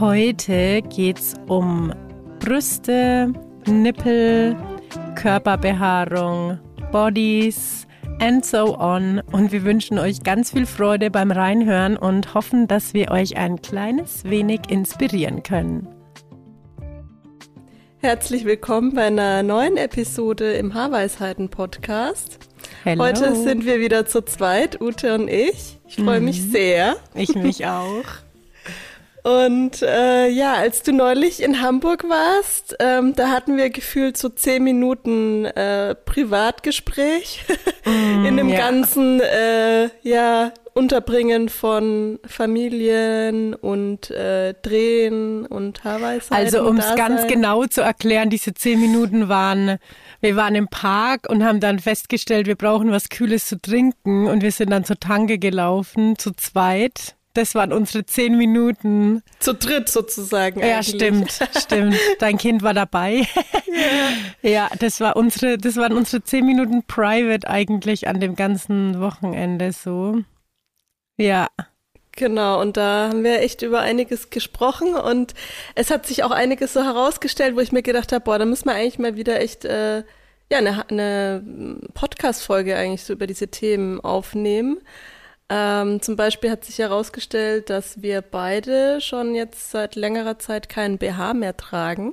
Heute geht's um Brüste, Nippel, Körperbehaarung, Bodies and so on. Und wir wünschen euch ganz viel Freude beim Reinhören und hoffen, dass wir euch ein kleines wenig inspirieren können. Herzlich willkommen bei einer neuen Episode im Haarweisheiten-Podcast. Hello. Heute sind wir wieder zu zweit, Ute und ich. Ich freue mich sehr. Ich mich auch. Und äh, ja, als du neulich in Hamburg warst, ähm, da hatten wir gefühlt so zehn Minuten äh, Privatgespräch Mm, in dem ja. ganzen äh, ja Unterbringen von Familien und äh, Drehen und Haarweisheiten. Also um es ganz genau zu erklären, diese zehn Minuten waren, wir waren im Park und haben dann festgestellt, wir brauchen was Kühles zu trinken und wir sind dann zur Tanke gelaufen, zu zweit. Das waren unsere zehn Minuten. zu dritt sozusagen. Ja, eigentlich. stimmt, stimmt. Dein Kind war dabei. Ja. das war unsere, das waren unsere zehn Minuten Private eigentlich an dem ganzen Wochenende so. Ja. Genau, und da haben wir echt über einiges gesprochen und es hat sich auch einiges so herausgestellt, wo ich mir gedacht habe, boah, da müssen wir eigentlich mal wieder echt äh, ja eine, eine Podcast-Folge eigentlich so über diese Themen aufnehmen. Ähm, zum Beispiel hat sich herausgestellt, dass wir beide schon jetzt seit längerer Zeit keinen BH mehr tragen.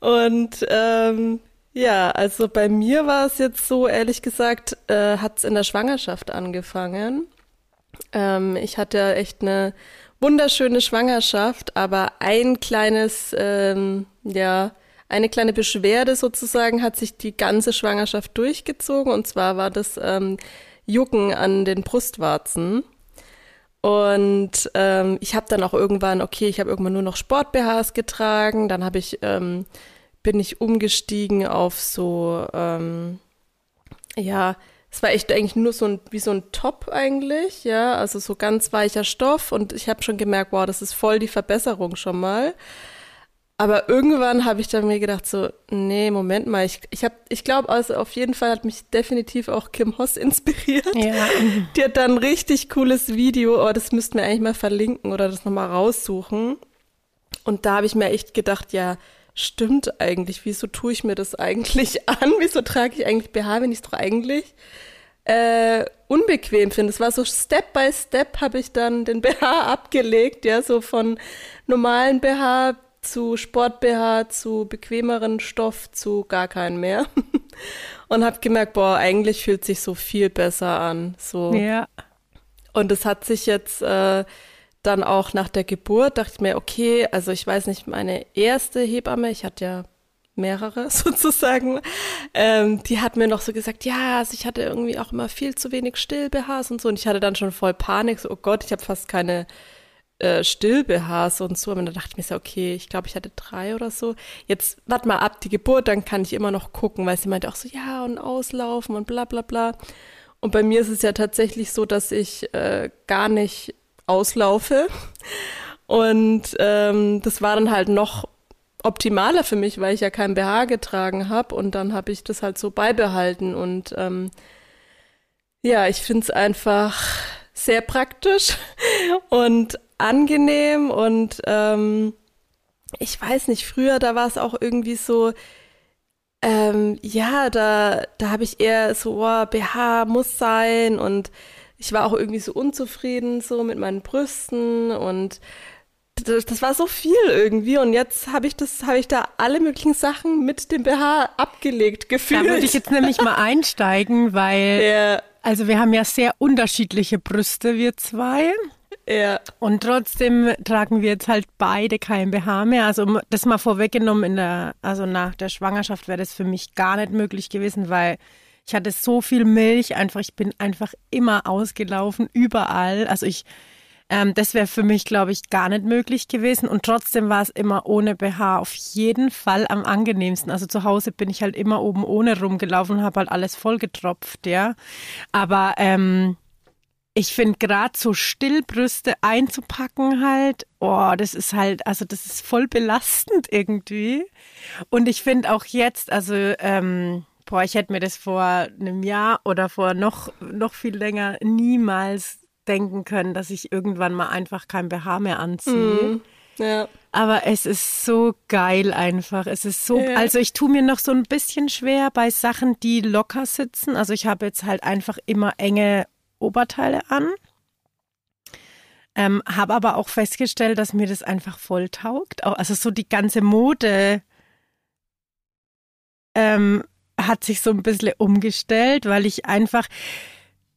Und ähm, ja, also bei mir war es jetzt so, ehrlich gesagt, äh, hat es in der Schwangerschaft angefangen. Ähm, ich hatte echt eine wunderschöne Schwangerschaft, aber ein kleines, ähm, ja, eine kleine Beschwerde sozusagen hat sich die ganze Schwangerschaft durchgezogen. Und zwar war das ähm, Jucken an den Brustwarzen. Und ähm, ich habe dann auch irgendwann, okay, ich habe irgendwann nur noch Sport-BHs getragen. Dann habe ich, ähm, bin ich umgestiegen auf so, ähm, ja, es war echt eigentlich nur so ein, wie so ein Top eigentlich, ja, also so ganz weicher Stoff. Und ich habe schon gemerkt, wow, das ist voll die Verbesserung schon mal. Aber irgendwann habe ich dann mir gedacht so, nee, Moment mal, ich, ich habe, ich glaube, also auf jeden Fall hat mich definitiv auch Kim Hoss inspiriert. Ja. Die hat dann ein richtig cooles Video, oh, das müssten wir eigentlich mal verlinken oder das nochmal raussuchen. Und da habe ich mir echt gedacht, ja, stimmt eigentlich, wieso tue ich mir das eigentlich an? Wieso trage ich eigentlich BH, wenn ich es doch eigentlich äh, unbequem finde? Es war so Step by Step habe ich dann den BH abgelegt, ja, so von normalen BH zu Sport-BH, zu bequemeren Stoff, zu gar keinen mehr. Und habe gemerkt, boah, eigentlich fühlt sich so viel besser an. So. Ja. Und es hat sich jetzt äh, dann auch nach der Geburt, dachte ich mir, okay, also ich weiß nicht, meine erste Hebamme, ich hatte ja mehrere sozusagen, ähm, die hat mir noch so gesagt, ja, also ich hatte irgendwie auch immer viel zu wenig Still-BHs und so. Und ich hatte dann schon voll Panik, so, oh Gott, ich habe fast keine äh, Still-BHs und so. Und dann dachte ich mir so, okay, ich glaube, ich hatte drei oder so. Jetzt warte mal ab die Geburt, dann kann ich immer noch gucken, weil sie meinte auch so, ja, und auslaufen und bla bla bla. Und bei mir ist es ja tatsächlich so, dass ich äh, gar nicht auslaufe. Und ähm, das war dann halt noch optimaler für mich, weil ich ja kein BH getragen habe. Und dann habe ich das halt so beibehalten. Und ähm, ja, ich finde es einfach sehr praktisch und angenehm. Und ähm, ich weiß nicht, früher, da war es auch irgendwie so, ähm, ja, da, da habe ich eher so, oh, BH muss sein und ich war auch irgendwie so unzufrieden so mit meinen Brüsten und das, das war so viel irgendwie und jetzt habe ich das, habe ich da alle möglichen Sachen mit dem BH abgelegt Da gefühlt. würde ich jetzt nämlich mal einsteigen, weil, ja, also wir haben ja sehr unterschiedliche Brüste, wir zwei. Ja, Und trotzdem tragen wir jetzt halt beide kein BH mehr. Also das mal vorweggenommen in der, also nach der Schwangerschaft wäre das für mich gar nicht möglich gewesen, weil ich hatte so viel Milch, einfach, ich bin einfach immer ausgelaufen, überall. Also ich Ähm, das wäre für mich, glaube ich, gar nicht möglich gewesen. Und trotzdem war es immer ohne BH auf jeden Fall am angenehmsten. Also zu Hause bin ich halt immer oben ohne rumgelaufen und habe halt alles vollgetropft, ja. Aber ähm, ich finde gerade so Stillbrüste einzupacken halt, oh, das ist halt, also das ist voll belastend irgendwie. Und ich finde auch jetzt, also ähm, boah, ich hätte mir das vor einem Jahr oder vor noch noch viel länger niemals denken können, dass ich irgendwann mal einfach kein BH mehr anziehe. Mm, ja. Aber es ist so geil einfach. Es ist so, ja. also ich tue mir noch so ein bisschen schwer bei Sachen, die locker sitzen. Also ich habe jetzt halt einfach immer enge Oberteile an. Ähm, habe aber auch festgestellt, dass mir das einfach voll taugt. Also so die ganze Mode ähm, hat sich so ein bisschen umgestellt, weil ich einfach,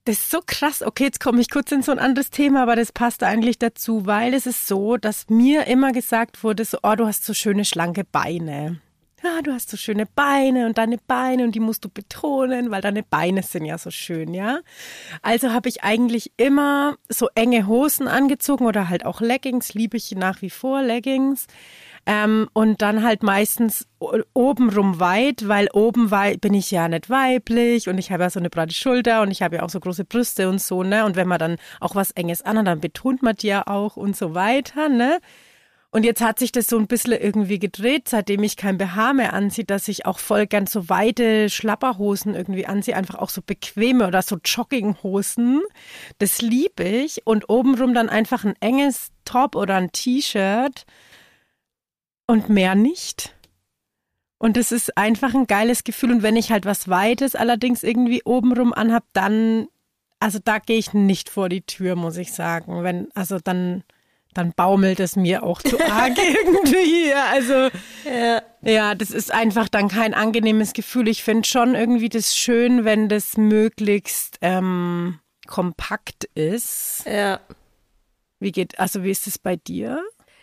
das ist so krass. Okay, jetzt komme ich kurz in so ein anderes Thema, aber das passt eigentlich dazu, weil es ist so, dass mir immer gesagt wurde, so, oh, du hast so schöne schlanke Beine ja, du hast so schöne Beine und deine Beine und die musst du betonen, weil deine Beine sind ja so schön, ja. Also habe ich eigentlich immer so enge Hosen angezogen oder halt auch Leggings, liebe ich nach wie vor Leggings. Ähm, und dann halt meistens obenrum weit, weil oben weit bin ich ja nicht weiblich und ich habe ja so eine breite Schulter und ich habe ja auch so große Brüste und so, ne? Und wenn man dann auch was Enges anhat, dann betont man die ja auch und so weiter, ne? Und jetzt hat sich das so ein bisschen irgendwie gedreht, seitdem ich kein BH mehr anziehe, dass ich auch voll gern so weite Schlapperhosen irgendwie anziehe, einfach auch so bequeme oder so Jogginghosen. Das liebe ich. Und obenrum dann einfach ein enges Top oder ein T-Shirt und mehr nicht. Und es ist einfach ein geiles Gefühl. Und wenn ich halt was Weites allerdings irgendwie obenrum anhab, dann, also da gehe ich nicht vor die Tür, muss ich sagen. Wenn, also dann dann baumelt es mir auch zu arg irgendwie. Also ja. ja, das ist einfach dann kein angenehmes Gefühl. Ich finde schon irgendwie das schön, wenn das möglichst ähm, kompakt ist. Ja. Wie geht, also wie ist es bei dir?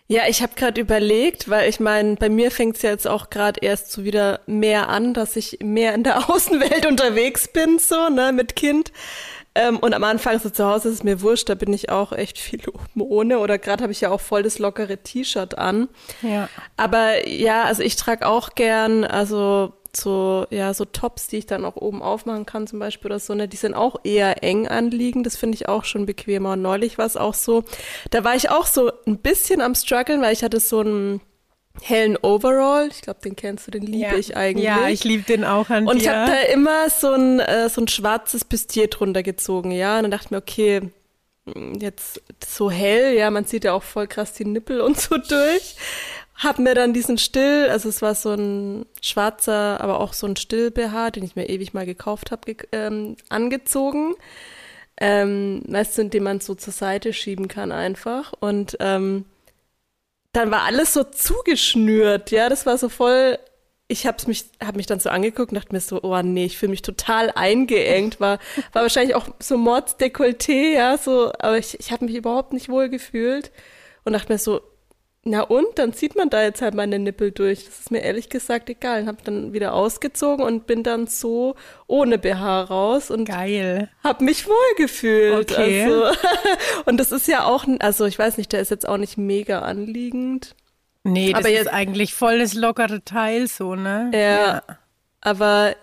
Ja, ich habe gerade überlegt, weil ich meine, bei mir fängt es ja jetzt auch gerade erst so wieder mehr an, dass ich mehr in der Außenwelt unterwegs bin, so, ne, mit Kind. Ähm, und am Anfang so zu Hause ist es mir wurscht, da bin ich auch echt viel oben ohne. Oder gerade habe ich ja auch voll das lockere T-Shirt an. Ja. Aber ja, also ich trage auch gern, also so, ja, so Tops, die ich dann auch oben aufmachen kann zum Beispiel oder so, ne, die sind auch eher eng anliegend. Das finde ich auch schon bequemer. Und neulich war es auch so, da war ich auch so ein bisschen am struggeln, weil ich hatte so ein hellen Overall. Ich glaube, den kennst du, den liebe ja. ich eigentlich. Ja, ich liebe den auch an Und dir. ich habe da immer so ein, äh, so ein schwarzes Bustier drunter gezogen, ja. Und dann dachte ich mir, okay, hm, jetzt so hell, ja, man sieht ja auch voll krass die Nippel und so durch. Hab mir dann diesen Still, also es war so ein schwarzer, aber auch so ein Still-BH, den ich mir ewig mal gekauft habe, ge ähm, angezogen. Ähm, weißt du, dem man so zur Seite schieben kann einfach. Und ähm, dann war alles so zugeschnürt, ja, das war so voll ich hab's mich, hab mich dann so angeguckt und dachte mir so, oh nee, ich fühle mich total eingeengt. War, war wahrscheinlich auch so Mordsdekolleté, ja, so, aber ich, ich habe mich überhaupt nicht wohl gefühlt und dachte mir so, na und, dann zieht man da jetzt halt meine Nippel durch. Das ist mir ehrlich gesagt egal. Und hab dann wieder ausgezogen und bin dann so ohne BH raus und Geil. hab mich wohl gefühlt. Okay. Also, und das ist ja auch, also ich weiß nicht, der ist jetzt auch nicht mega anliegend. Nee, das aber jetzt, ist eigentlich voll das lockere Teil so, ne? Ja. ja. Aber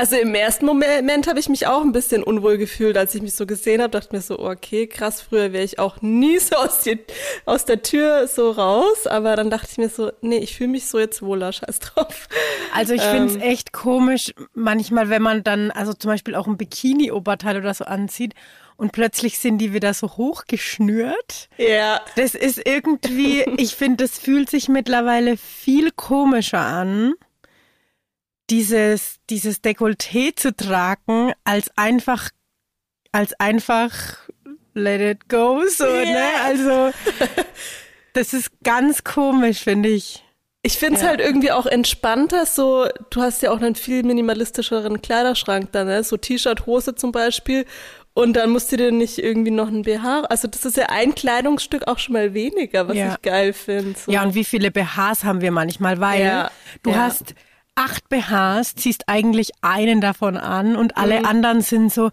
also im ersten Moment habe ich mich auch ein bisschen unwohl gefühlt, als ich mich so gesehen habe. Dachte mir so, okay, krass, früher wäre ich auch nie so aus, die, aus der Tür so raus. Aber dann dachte ich mir so, nee, ich fühle mich so jetzt wohler, scheiß drauf. Also ich finde es ähm. echt komisch, manchmal, wenn man dann, also zum Beispiel auch ein Bikini-Oberteil oder so anzieht und plötzlich sind die wieder so hochgeschnürt. Ja. Das ist irgendwie, ich finde, das fühlt sich mittlerweile viel komischer an dieses, dieses Dekolleté zu tragen, als einfach, als einfach let it go, so, yeah. ne? Also, das ist ganz komisch, finde ich. Ich finde es ja. halt irgendwie auch entspannter, so, du hast ja auch einen viel minimalistischeren Kleiderschrank da, ne? So T-Shirt, Hose zum Beispiel. Und dann musst du dir nicht irgendwie noch ein BH. Also das ist ja ein Kleidungsstück auch schon mal weniger, was ja. ich geil finde. So. Ja, und wie viele BHs haben wir manchmal, weil ja. du hast acht BHs, ziehst eigentlich einen davon an und alle mhm. anderen sind so,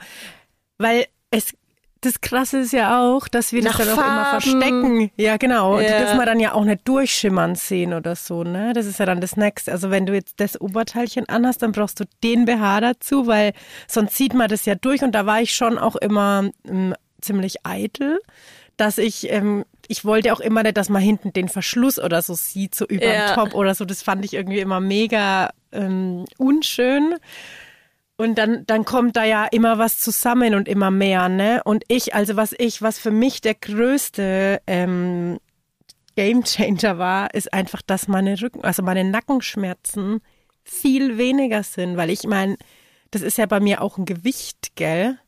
weil es das Krasse ist ja auch, dass wir Nach das dann auch immer Farben. verstecken. Ja, genau. Ja. Die dürfen wir dann ja auch nicht durchschimmern sehen oder so, ne? Das ist ja dann das Nächste. Also wenn du jetzt das Oberteilchen anhast, dann brauchst du den BH dazu, weil sonst sieht man das ja durch. Und da war ich schon auch immer ähm, ziemlich eitel, dass ich, ähm, ich wollte auch immer nicht, dass man hinten den Verschluss oder so sieht, so über Ja. dem Top oder so. Das fand ich irgendwie immer mega ähm, unschön. Und dann, dann kommt da ja immer was zusammen und immer mehr, ne? Und ich, also was ich, was für mich der größte ähm, Game Changer war, ist einfach, dass meine Rücken, also meine Nackenschmerzen viel weniger sind, weil ich meine, das ist ja bei mir auch ein Gewicht, gell?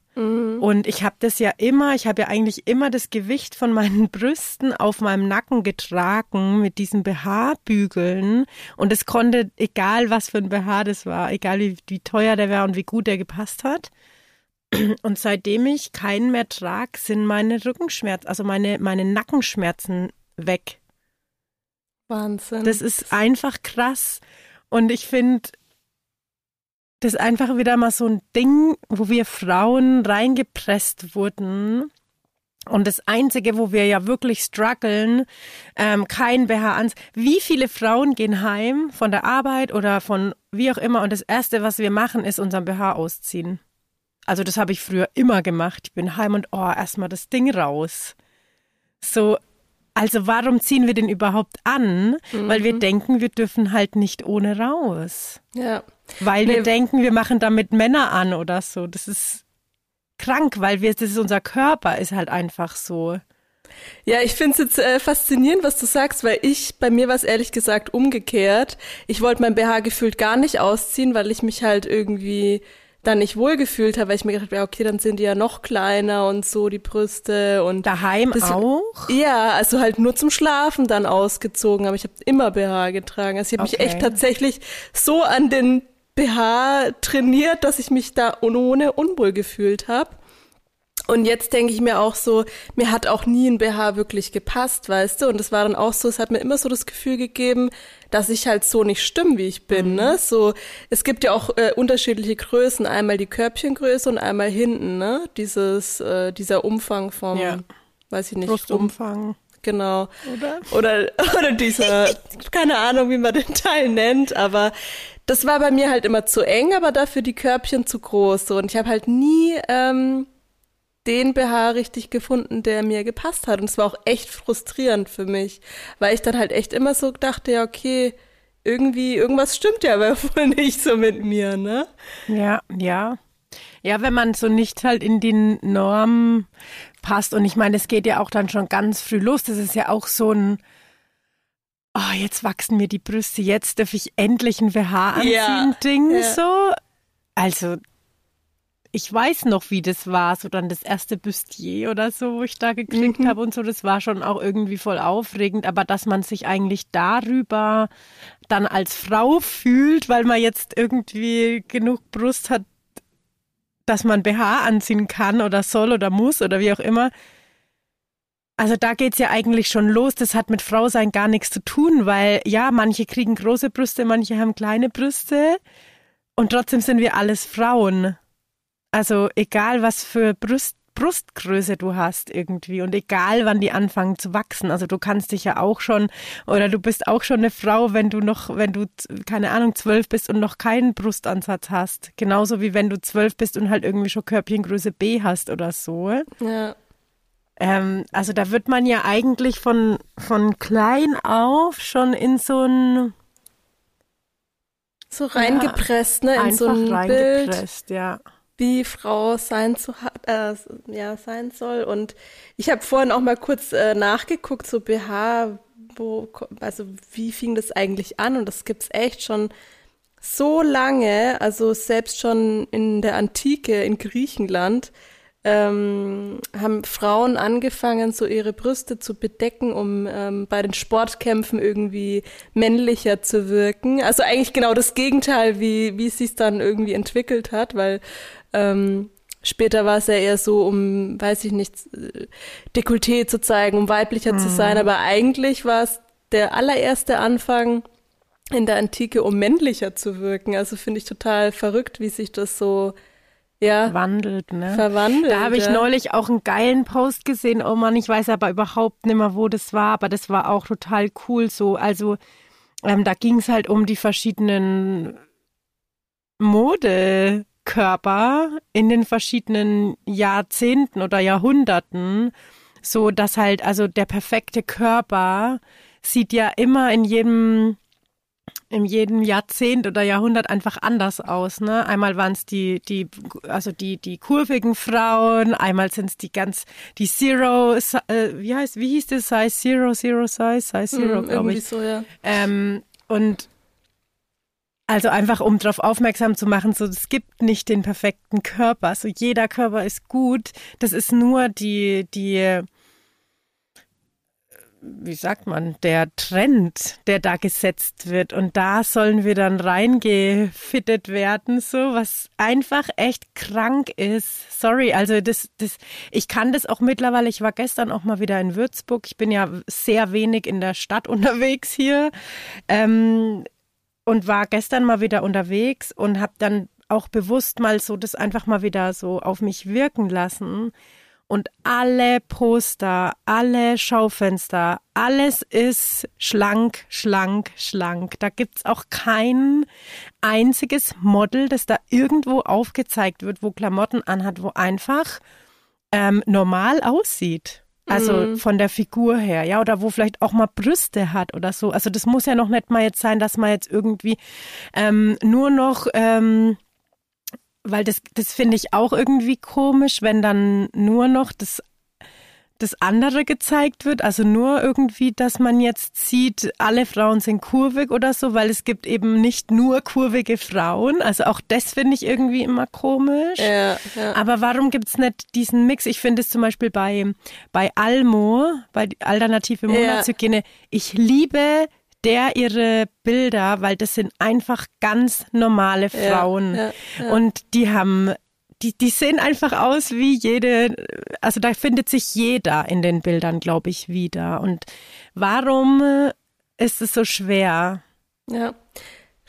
Und ich habe das ja immer, ich habe ja eigentlich immer das Gewicht von meinen Brüsten auf meinem Nacken getragen mit diesen BH-Bügeln. Und es konnte, egal was für ein BH das war, egal wie, wie teuer der war und wie gut der gepasst hat. Und seitdem ich keinen mehr trage, sind meine Rückenschmerzen, also meine, meine Nackenschmerzen weg. Wahnsinn. Das ist einfach krass. Und ich finde, das ist einfach wieder mal so ein Ding, wo wir Frauen reingepresst wurden. Und das Einzige, wo wir ja wirklich strugglen, ähm, kein BH ans. Wie viele Frauen gehen heim von der Arbeit oder von wie auch immer und das Erste, was wir machen, ist unseren BH ausziehen. Also das habe ich früher immer gemacht. Ich bin heim und oh, erstmal das Ding raus. So, also warum ziehen wir den überhaupt an? Weil wir denken, wir dürfen halt nicht ohne raus. ja. Weil wir Nee. denken, wir machen damit Männer an oder so. Das ist krank, weil wir, das ist unser Körper, ist halt einfach so. Ja, ich finde es jetzt äh, faszinierend, was du sagst, weil ich, bei mir war es ehrlich gesagt umgekehrt. Ich wollte mein BH gefühlt gar nicht ausziehen, weil ich mich halt irgendwie dann nicht wohlgefühlt habe, weil ich mir gedacht habe, ja, okay, dann sind die ja noch kleiner und so, die Brüste und Daheim Das- auch? ja, also halt nur zum Schlafen dann ausgezogen, aber ich habe immer BH getragen. Also ich habe mich Okay. echt tatsächlich so an den BH trainiert, dass ich mich da ohne unwohl gefühlt habe. Und jetzt denke ich mir auch so, mir hat auch nie ein BH wirklich gepasst, weißt du? Und es war dann auch so, es hat mir immer so das Gefühl gegeben, dass ich halt so nicht stimme, wie ich bin, ne? So, es gibt ja auch äh, unterschiedliche Größen, einmal die Körbchengröße und einmal hinten, ne? Dieses, äh, dieser Umfang vom, Ja. weiß ich nicht, um, Brustumfang, genau. oder? Oder, oder dieser, keine Ahnung, wie man den Teil nennt, aber das war bei mir halt immer zu eng, aber dafür die Körbchen zu groß. So. Und ich habe halt nie ähm, den BH richtig gefunden, der mir gepasst hat. Und es war auch echt frustrierend für mich, weil ich dann halt echt immer so dachte, ja, okay, irgendwie, irgendwas stimmt ja aber wohl nicht so mit mir, ne? Ja, ja. Ja, wenn man so nicht halt in die Norm passt. Und ich meine, es geht ja auch dann schon ganz früh los. Das ist ja auch so ein, oh, jetzt wachsen mir die Brüste, jetzt darf ich endlich ein BH anziehen, Ja, Ding ja. so. Also, ich weiß noch, wie das war, so dann das erste Bustier oder so, wo ich da gekriegt Mhm. habe und so, das war schon auch irgendwie voll aufregend, aber dass man sich eigentlich darüber dann als Frau fühlt, weil man jetzt irgendwie genug Brust hat, dass man BH anziehen kann oder soll oder muss oder wie auch immer. Also da geht's ja eigentlich schon los. Das hat mit Frau sein gar nichts zu tun, weil ja, manche kriegen große Brüste, manche haben kleine Brüste und trotzdem sind wir alles Frauen. Also egal, was für Brust, Brustgröße du hast irgendwie und egal, wann die anfangen zu wachsen. Also du kannst dich ja auch schon oder du bist auch schon eine Frau, wenn du noch, wenn du keine Ahnung zwölf bist und noch keinen Brustansatz hast. Genauso wie wenn du zwölf bist und halt irgendwie schon Körbchengröße B hast oder so. Ja. Ähm, also da wird man ja eigentlich von, von klein auf schon in so ein So reingepresst, ne, in so ein Bild. reingepresst, ja. Wie Frau sein zu äh, ja sein soll und ich habe vorhin auch mal kurz äh, nachgeguckt so BH wo also wie fing das eigentlich an und das gibt's echt schon so lange also selbst schon in der Antike in Griechenland ähm, haben Frauen angefangen, so ihre Brüste zu bedecken, um ähm, bei den Sportkämpfen irgendwie männlicher zu wirken. Also eigentlich genau das Gegenteil, wie, wie es sich dann irgendwie entwickelt hat, weil ähm, später war es ja eher so, um, weiß ich nicht, Dekolleté zu zeigen, um weiblicher zu sein, aber eigentlich war es der allererste Anfang in der Antike, um männlicher zu wirken. Also finde ich total verrückt, wie sich das so ja, wandelt, ne? verwandelt. Da habe ich ja. neulich auch einen geilen Post gesehen. Oh Mann, ich weiß aber überhaupt nicht mehr, wo das war, aber das war auch total cool so. Also ähm, da ging es halt um die verschiedenen Modekörper in den verschiedenen Jahrzehnten oder Jahrhunderten. So dass halt, also der perfekte Körper sieht ja immer in jedem in jedem Jahrzehnt oder Jahrhundert einfach anders aus. Ne? Einmal waren es die, die, also die, die kurvigen Frauen, einmal sind es die ganz, die Zero, äh, wie heißt, wie hieß das? Size Zero, Zero Size, Size Zero, Hm, glaube ich. so, ja. Ähm, und also einfach, um darauf aufmerksam zu machen, so es gibt nicht den perfekten Körper. So jeder Körper ist gut. Das ist nur die, die, wie sagt man, der Trend, der da gesetzt wird. Und da sollen wir dann reingefittet werden, so was einfach echt krank ist. Sorry, also das, das, ich kann das auch mittlerweile. Ich war gestern auch mal wieder in Würzburg. Ich bin ja sehr wenig in der Stadt unterwegs hier. Ähm, und war gestern mal wieder unterwegs und habe dann auch bewusst mal so das einfach mal wieder so auf mich wirken lassen. Und alle Poster, alle Schaufenster, alles ist schlank, schlank, schlank. Da gibt's auch kein einziges Model, das da irgendwo aufgezeigt wird, wo Klamotten anhat, wo einfach ähm, normal aussieht. Also Mhm. von der Figur her, ja, oder wo vielleicht auch mal Brüste hat oder so. Also das muss ja noch nicht mal jetzt sein, dass man jetzt irgendwie ähm, nur noch, ähm, weil das, das finde ich auch irgendwie komisch, wenn dann nur noch das das andere gezeigt wird, also nur irgendwie, dass man jetzt sieht, alle Frauen sind kurvig oder so, weil es gibt eben nicht nur kurvige Frauen. Also auch das finde ich irgendwie immer komisch. Ja, ja. Aber warum gibt's nicht diesen Mix? Ich finde es zum Beispiel bei, bei Almo, bei Alternative Ja. Monatshygiene, ich liebe der ihre Bilder, weil das sind einfach ganz normale Frauen. ja, ja. Und die haben, die, die sehen einfach aus wie jede, also da findet sich jeder in den Bildern, glaube ich, wieder. Und warum äh, ist es so schwer? Ja.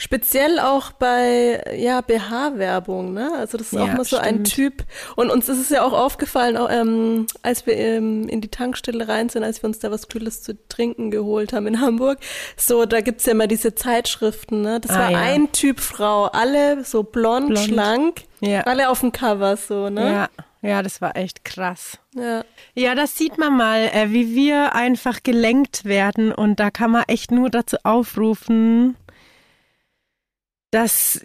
Speziell auch bei ja BH-Werbung, ne? Also das ist Ja, auch mal so ein stimmt. Typ. Und uns ist es ja auch aufgefallen, auch, ähm, als wir ähm, in die Tankstelle rein sind, als wir uns da was Kühles zu trinken geholt haben in Hamburg. So, da gibt's ja immer diese Zeitschriften, ne? Das Ah, war ja. ein Typ Frau, alle so blond, Blond. schlank, Ja. alle auf dem Cover so, ne? Ja, ja, das war echt krass. Ja. Ja, das sieht man mal, äh, wie wir einfach gelenkt werden. Und da kann man echt nur dazu aufrufen, dass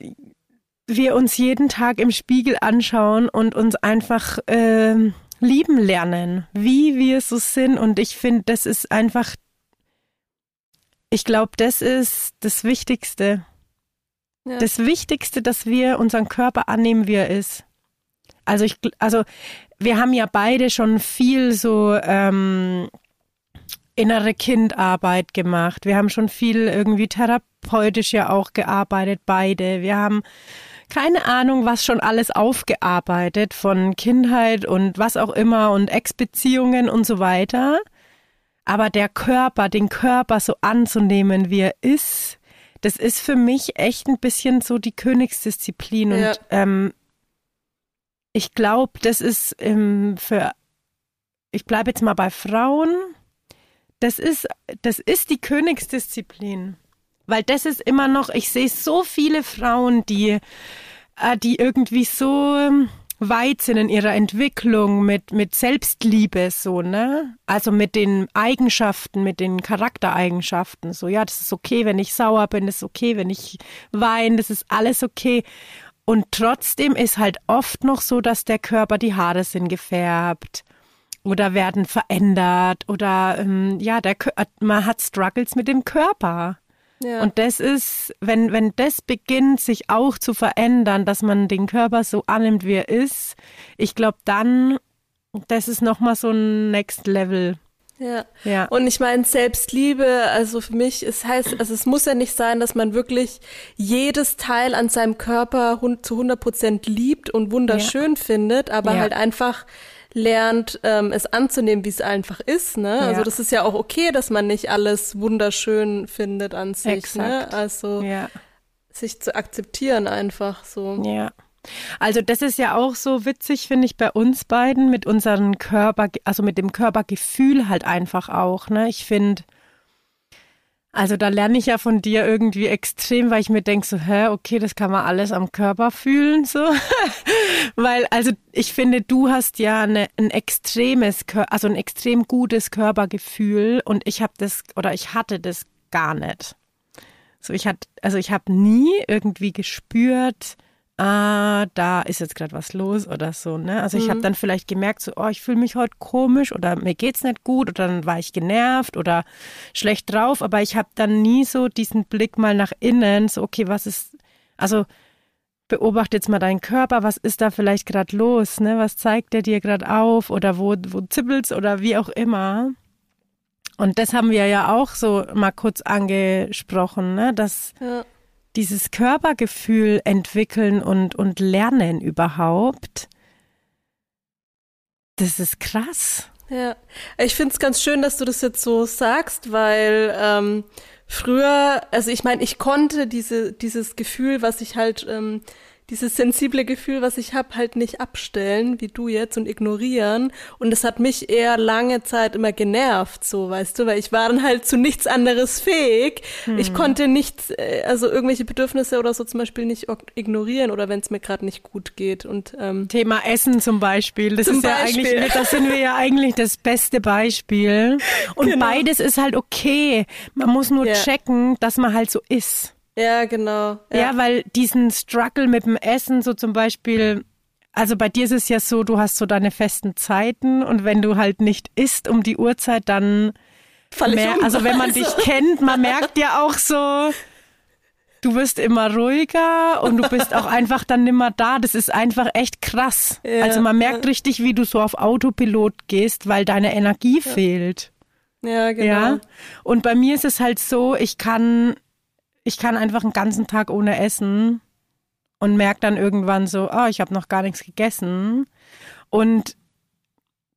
wir uns jeden Tag im Spiegel anschauen und uns einfach ähm, lieben lernen, wie wir so sind. Und ich finde, das ist einfach, ich glaube, das ist das Wichtigste. Ja. Das Wichtigste, dass wir unseren Körper annehmen, wie er ist. Also ich, also wir haben ja beide schon viel so ähm, innere Kindarbeit gemacht. Wir haben schon viel irgendwie therapeutisch ja auch gearbeitet, beide. Wir haben keine Ahnung, was schon alles aufgearbeitet von Kindheit und was auch immer und Ex-Beziehungen und so weiter. Aber der Körper, den Körper so anzunehmen, wie er ist, das ist für mich echt ein bisschen so die Königsdisziplin. Ja. Und ähm, ich glaube, das ist ähm, für, ich bleibe jetzt mal bei Frauen, das ist, das ist die Königsdisziplin. Weil das ist immer noch, ich sehe so viele Frauen, die, äh, die irgendwie so ähm, weit sind in ihrer Entwicklung mit, mit Selbstliebe, so, ne? Also mit den Eigenschaften, mit den Charaktereigenschaften. So, ja, das ist okay, wenn ich sauer bin, das ist okay, wenn ich weine, das ist alles okay. Und trotzdem ist halt oft noch so, dass der Körper, die Haare sind gefärbt oder werden verändert oder ähm, ja, der, Kö- man hat Struggles mit dem Körper. Ja. Und das ist, wenn, wenn das beginnt, sich auch zu verändern, dass man den Körper so annimmt, wie er ist, ich glaube dann, das ist nochmal so ein Next Level. Ja. Ja. Und ich meine, Selbstliebe, also für mich, es heißt, also es muss ja nicht sein, dass man wirklich jedes Teil an seinem Körper zu 100 Prozent liebt und wunderschön findet, aber Ja. halt einfach lernt, ähm, es anzunehmen, wie es einfach ist, ne? Also Ja. das ist ja auch okay, dass man nicht alles wunderschön findet an sich, Exakt. ne? Also Ja, sich zu akzeptieren einfach so. ja. Also das ist ja auch so witzig, finde ich, bei uns beiden mit unseren Körper, also mit dem Körpergefühl halt einfach auch. Ne? Ich finde, also da lerne ich ja von dir irgendwie extrem, weil ich mir denke so, hä, okay, das kann man alles am Körper fühlen, so. weil, also ich finde, du hast ja eine, ein extremes, also ein extrem gutes Körpergefühl und ich habe das, oder ich hatte das gar nicht. So, ich hatte, also ich habe nie irgendwie gespürt, ah, da ist jetzt gerade was los oder so. Ne? Also ich mhm. habe dann vielleicht gemerkt, so, oh, ich fühle mich heute komisch oder mir geht's nicht gut oder dann war ich genervt oder schlecht drauf, aber ich habe dann nie so diesen Blick mal nach innen, so, okay, was ist, also beobachte jetzt mal deinen Körper, was ist da vielleicht gerade los, ne? Was zeigt der dir gerade auf oder wo, wo zippelt's oder wie auch immer. Und das haben wir ja auch so mal kurz angesprochen, ne? Dass ja dieses Körpergefühl entwickeln und, und lernen überhaupt, das ist krass. Ja, ich finde es ganz schön, dass du das jetzt so sagst, weil ähm, früher, also ich meine, ich konnte diese, dieses Gefühl, was ich halt ähm, dieses sensible Gefühl, was ich habe, halt nicht abstellen, wie du jetzt, und ignorieren. Und es hat mich eher lange Zeit immer genervt, so, weißt du, weil ich war dann halt zu nichts anderes fähig. Hm. Ich konnte nicht, äh, also irgendwelche Bedürfnisse oder so zum Beispiel nicht ignorieren oder wenn es mir gerade nicht gut geht. Und ähm, Thema Essen zum Beispiel. Das ist Beispiel. ja eigentlich, das sind wir ja eigentlich das beste Beispiel. Und genau. beides ist halt okay. Man muss nur ja. checken, dass man halt so ist. Ja, genau. Ja. ja, weil diesen Struggle mit dem Essen, so zum Beispiel, also bei dir ist es ja so, du hast so deine festen Zeiten und wenn du halt nicht isst um die Uhrzeit, dann mehr, um, also wenn man also. dich kennt, man merkt ja auch so, du wirst immer ruhiger und du bist auch einfach dann nimmer da. Das ist einfach echt krass. Ja, also man merkt richtig, wie du so auf Autopilot gehst, weil deine Energie ja. fehlt. Ja, genau. Ja? Und bei mir ist es halt so, ich kann ich kann einfach einen ganzen Tag ohne essen und merke dann irgendwann so, oh, ich habe noch gar nichts gegessen. Und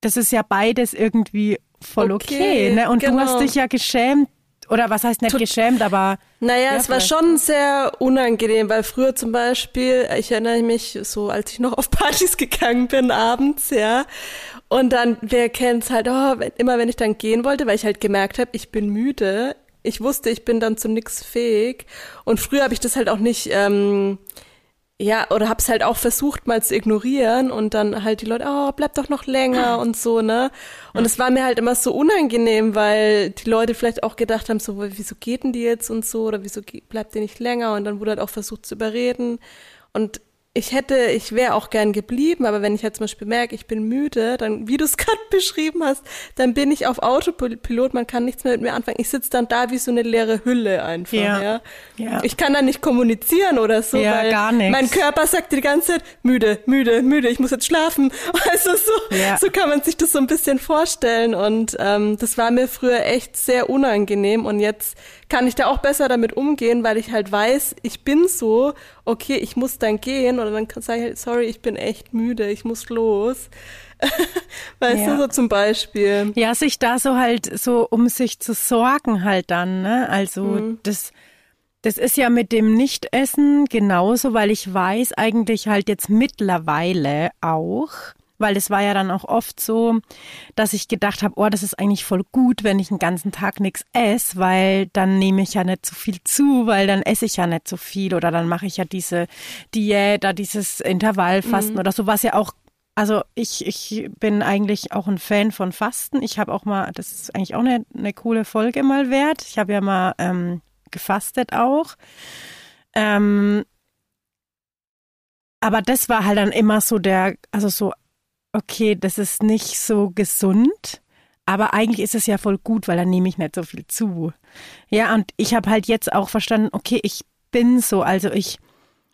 das ist ja beides irgendwie voll okay. okay ne? Und genau. du hast genau. dich ja geschämt, oder was heißt nicht Tut, geschämt, aber. Naja, ja, es war schon sehr unangenehm, weil früher zum Beispiel, ich erinnere mich so, als ich noch auf Partys gegangen bin, abends, ja. Und dann, wer kennt's halt, oh, immer wenn ich dann gehen wollte, weil ich halt gemerkt habe, ich bin müde, ich wusste, ich bin dann zu nichts fähig. Und früher habe ich das halt auch nicht, ähm, ja, oder hab's halt auch versucht mal zu ignorieren und dann halt die Leute, oh, bleib doch noch länger und so, ne? Und es war mir halt immer so unangenehm, weil die Leute vielleicht auch gedacht haben, so, wieso geht denn die jetzt und so, oder wieso bleibt die nicht länger? Und dann wurde halt auch versucht zu überreden. Und ich hätte, ich wäre auch gern geblieben, aber wenn ich jetzt zum Beispiel merke, ich bin müde, dann, wie du es gerade beschrieben hast, dann bin ich auf Autopilot, man kann nichts mehr mit mir anfangen. Ich sitze dann da wie so eine leere Hülle einfach, ja. ja. ja. Ich kann dann nicht kommunizieren oder so, ja, weil gar nichts. mein Körper sagt die ganze Zeit, müde, müde, müde, ich muss jetzt schlafen. Also so, ja. so kann man sich das so ein bisschen vorstellen und ähm, das war mir früher echt sehr unangenehm und jetzt kann ich da auch besser damit umgehen, weil ich halt weiß, ich bin so, okay, ich muss dann gehen oder dann sage ich halt, sorry, ich bin echt müde, ich muss los. weißt ja. du, so zum Beispiel. Ja, sich da so halt so um sich zu sorgen halt dann, ne? Also mhm. das, das ist ja mit dem Nichtessen genauso, weil ich weiß eigentlich halt jetzt mittlerweile auch, weil es war ja dann auch oft so, dass ich gedacht habe, oh, das ist eigentlich voll gut, wenn ich einen ganzen Tag nichts esse, weil dann nehme ich ja nicht so viel zu, weil dann esse ich ja nicht so viel oder dann mache ich ja diese Diät oder dieses Intervallfasten mhm. oder so, was ja auch also ich, ich bin eigentlich auch ein Fan von Fasten. Ich habe auch mal, das ist eigentlich auch eine, eine coole Folge mal wert. Ich habe ja mal ähm, gefastet auch. Ähm, aber das war halt dann immer so der, also so okay, das ist nicht so gesund, aber eigentlich ist es ja voll gut, weil dann nehme ich nicht so viel zu. Ja, und ich habe halt jetzt auch verstanden, okay, ich bin so, also ich,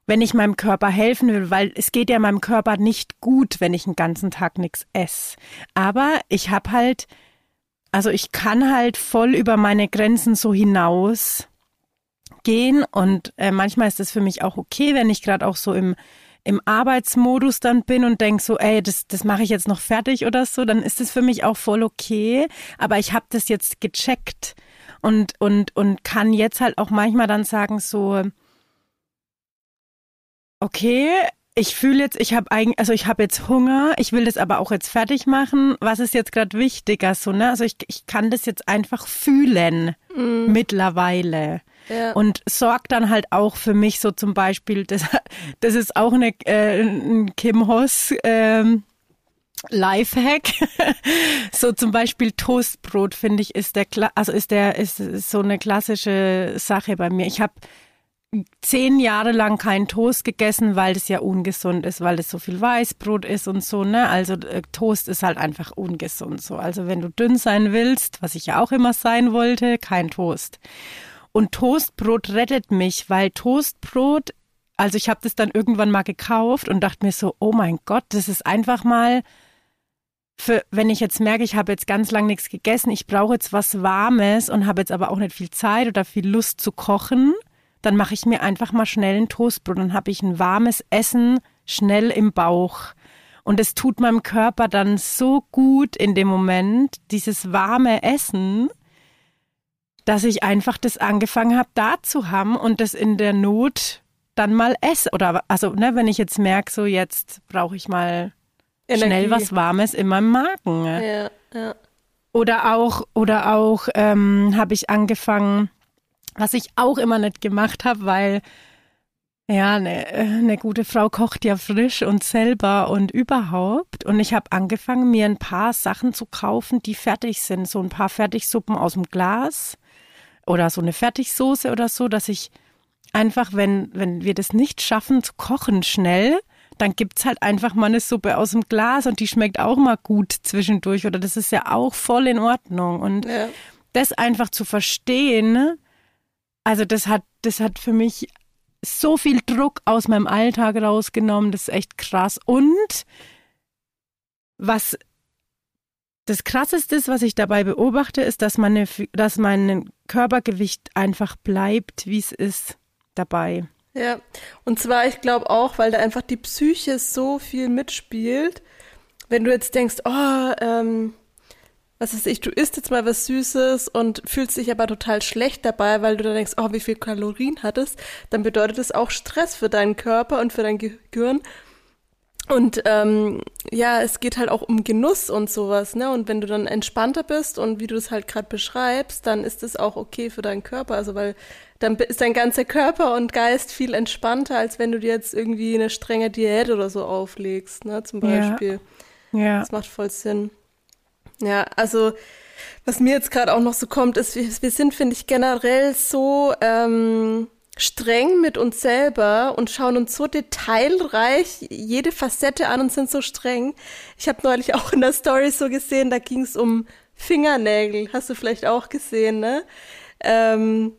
wenn ich meinem Körper helfen will, weil es geht ja meinem Körper nicht gut, wenn ich einen ganzen Tag nichts esse. Aber ich habe halt, also ich kann halt voll über meine Grenzen so hinaus gehen und äh, manchmal ist es für mich auch okay, wenn ich gerade auch so im im Arbeitsmodus dann bin und denk so, ey, das, das mache ich jetzt noch fertig oder so, dann ist das für mich auch voll okay. Aber ich habe das jetzt gecheckt und, und, und kann jetzt halt auch manchmal dann sagen so, okay, ich fühle jetzt, ich habe eigentlich, also ich habe jetzt Hunger, ich will das aber auch jetzt fertig machen. Was ist jetzt gerade wichtiger so, ne? Also ich, ich kann das jetzt einfach fühlen mm. mittlerweile. Ja. Und sorgt dann halt auch für mich so zum Beispiel, das, das ist auch eine, äh, ein Kim Hoss ähm, Lifehack. so zum Beispiel Toastbrot finde ich ist der, also ist der ist so eine klassische Sache bei mir. Ich habe zehn Jahre lang keinen Toast gegessen, weil das ja ungesund ist, weil das so viel Weißbrot ist und so, ne? Also äh, Toast ist halt einfach ungesund so. Also wenn du dünn sein willst, was ich ja auch immer sein wollte, kein Toast. Und Toastbrot rettet mich, weil Toastbrot, also ich habe das dann irgendwann mal gekauft und dachte mir so, oh mein Gott, das ist einfach mal für, wenn ich jetzt merke, ich habe jetzt ganz lang nichts gegessen, ich brauche jetzt was Warmes und habe jetzt aber auch nicht viel Zeit oder viel Lust zu kochen dann mache ich mir einfach mal schnell ein Toastbrot. Dann habe ich ein warmes Essen schnell im Bauch. Und es tut meinem Körper dann so gut in dem Moment, dieses warme Essen, dass ich einfach das angefangen habe, da zu haben und das in der Not dann mal esse. Oder also, ne, wenn ich jetzt merke, so jetzt brauche ich mal Energie. schnell was Warmes in meinem Magen. Ja, ja. Oder auch, oder auch ähm, habe ich angefangen, was ich auch immer nicht gemacht habe, weil ja, eine, eine gute Frau kocht ja frisch und selber und überhaupt. Und ich habe angefangen, mir ein paar Sachen zu kaufen, die fertig sind. So ein paar Fertigsuppen aus dem Glas oder so eine Fertigsoße oder so, dass ich einfach, wenn, wenn wir das nicht schaffen zu kochen schnell, dann gibt's halt einfach mal eine Suppe aus dem Glas und die schmeckt auch mal gut zwischendurch. Oder das ist ja auch voll in Ordnung. Und ja. das einfach zu verstehen, also das hat, das hat für mich so viel Druck aus meinem Alltag rausgenommen, das ist echt krass. Und was das krasseste ist, was ich dabei beobachte, ist, dass meine, dass mein Körpergewicht einfach bleibt, wie es ist, dabei. Ja, und zwar, ich glaube auch, weil da einfach die Psyche so viel mitspielt. Wenn du jetzt denkst, oh, ähm, was weiß ich, du isst jetzt mal was Süßes und fühlst dich aber total schlecht dabei, weil du dann denkst, oh, wie viel Kalorien hattest, dann bedeutet das auch Stress für deinen Körper und für dein Gehirn. Und ähm, ja, es geht halt auch um Genuss und sowas, ne? Und wenn du dann entspannter bist und wie du es halt gerade beschreibst, dann ist es auch okay für deinen Körper. Also weil dann ist dein ganzer Körper und Geist viel entspannter, als wenn du dir jetzt irgendwie eine strenge Diät oder so auflegst, ne? Zum Beispiel. Ja. ja. Das macht voll Sinn. Ja, also was mir jetzt gerade auch noch so kommt, ist, wir, wir sind, finde ich, generell so ähm, streng mit uns selber und schauen uns so detailreich jede Facette an und sind so streng. Ich habe neulich auch in der Story so gesehen, da ging es um Fingernägel. Hast du vielleicht auch gesehen, ne? Ähm,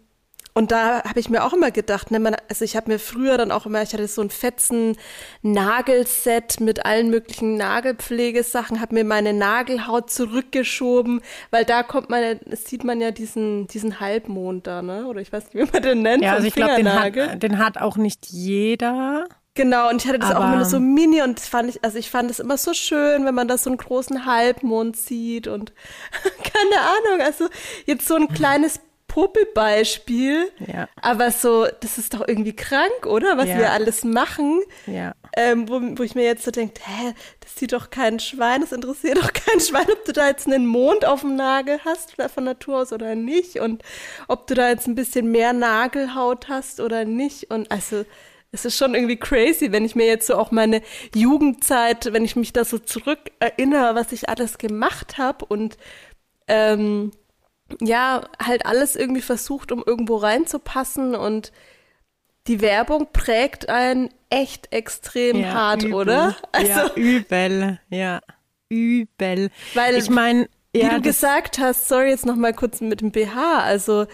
und da habe ich mir auch immer gedacht, ne, man, also ich habe mir früher dann auch immer, ich hatte so ein fetzen Nagelset mit allen möglichen Nagelpflegesachen, habe mir meine Nagelhaut zurückgeschoben, weil da kommt man, sieht man ja diesen, diesen Halbmond da, ne? Oder ich weiß nicht, wie man den nennt. Ja, also ich glaube, den hat, den hat auch nicht jeder. Genau, und ich hatte das Aber auch immer so mini und fand ich, also ich fand es immer so schön, wenn man da so einen großen Halbmond sieht und keine Ahnung, also jetzt so ein kleines Popelbeispiel. Ja. Aber so, das ist doch irgendwie krank, oder? Was ja. wir alles machen. Ja. Ähm, wo, wo ich mir jetzt so denke, hä, das sieht doch kein Schwein, das interessiert doch kein Schwein, ob du da jetzt einen Mond auf dem Nagel hast, von Natur aus oder nicht. Und ob du da jetzt ein bisschen mehr Nagelhaut hast oder nicht. Und also, es ist schon irgendwie crazy, wenn ich mir jetzt so auch meine Jugendzeit, wenn ich mich da so zurück erinnere, was ich alles gemacht habe und ähm, ja, halt alles irgendwie versucht, um irgendwo reinzupassen und die Werbung prägt einen echt extrem ja, hart, übel. oder? Also, ja, übel, ja, übel. Weil, ich meine, wie ja, du gesagt hast, sorry, jetzt noch mal kurz mit dem BH, also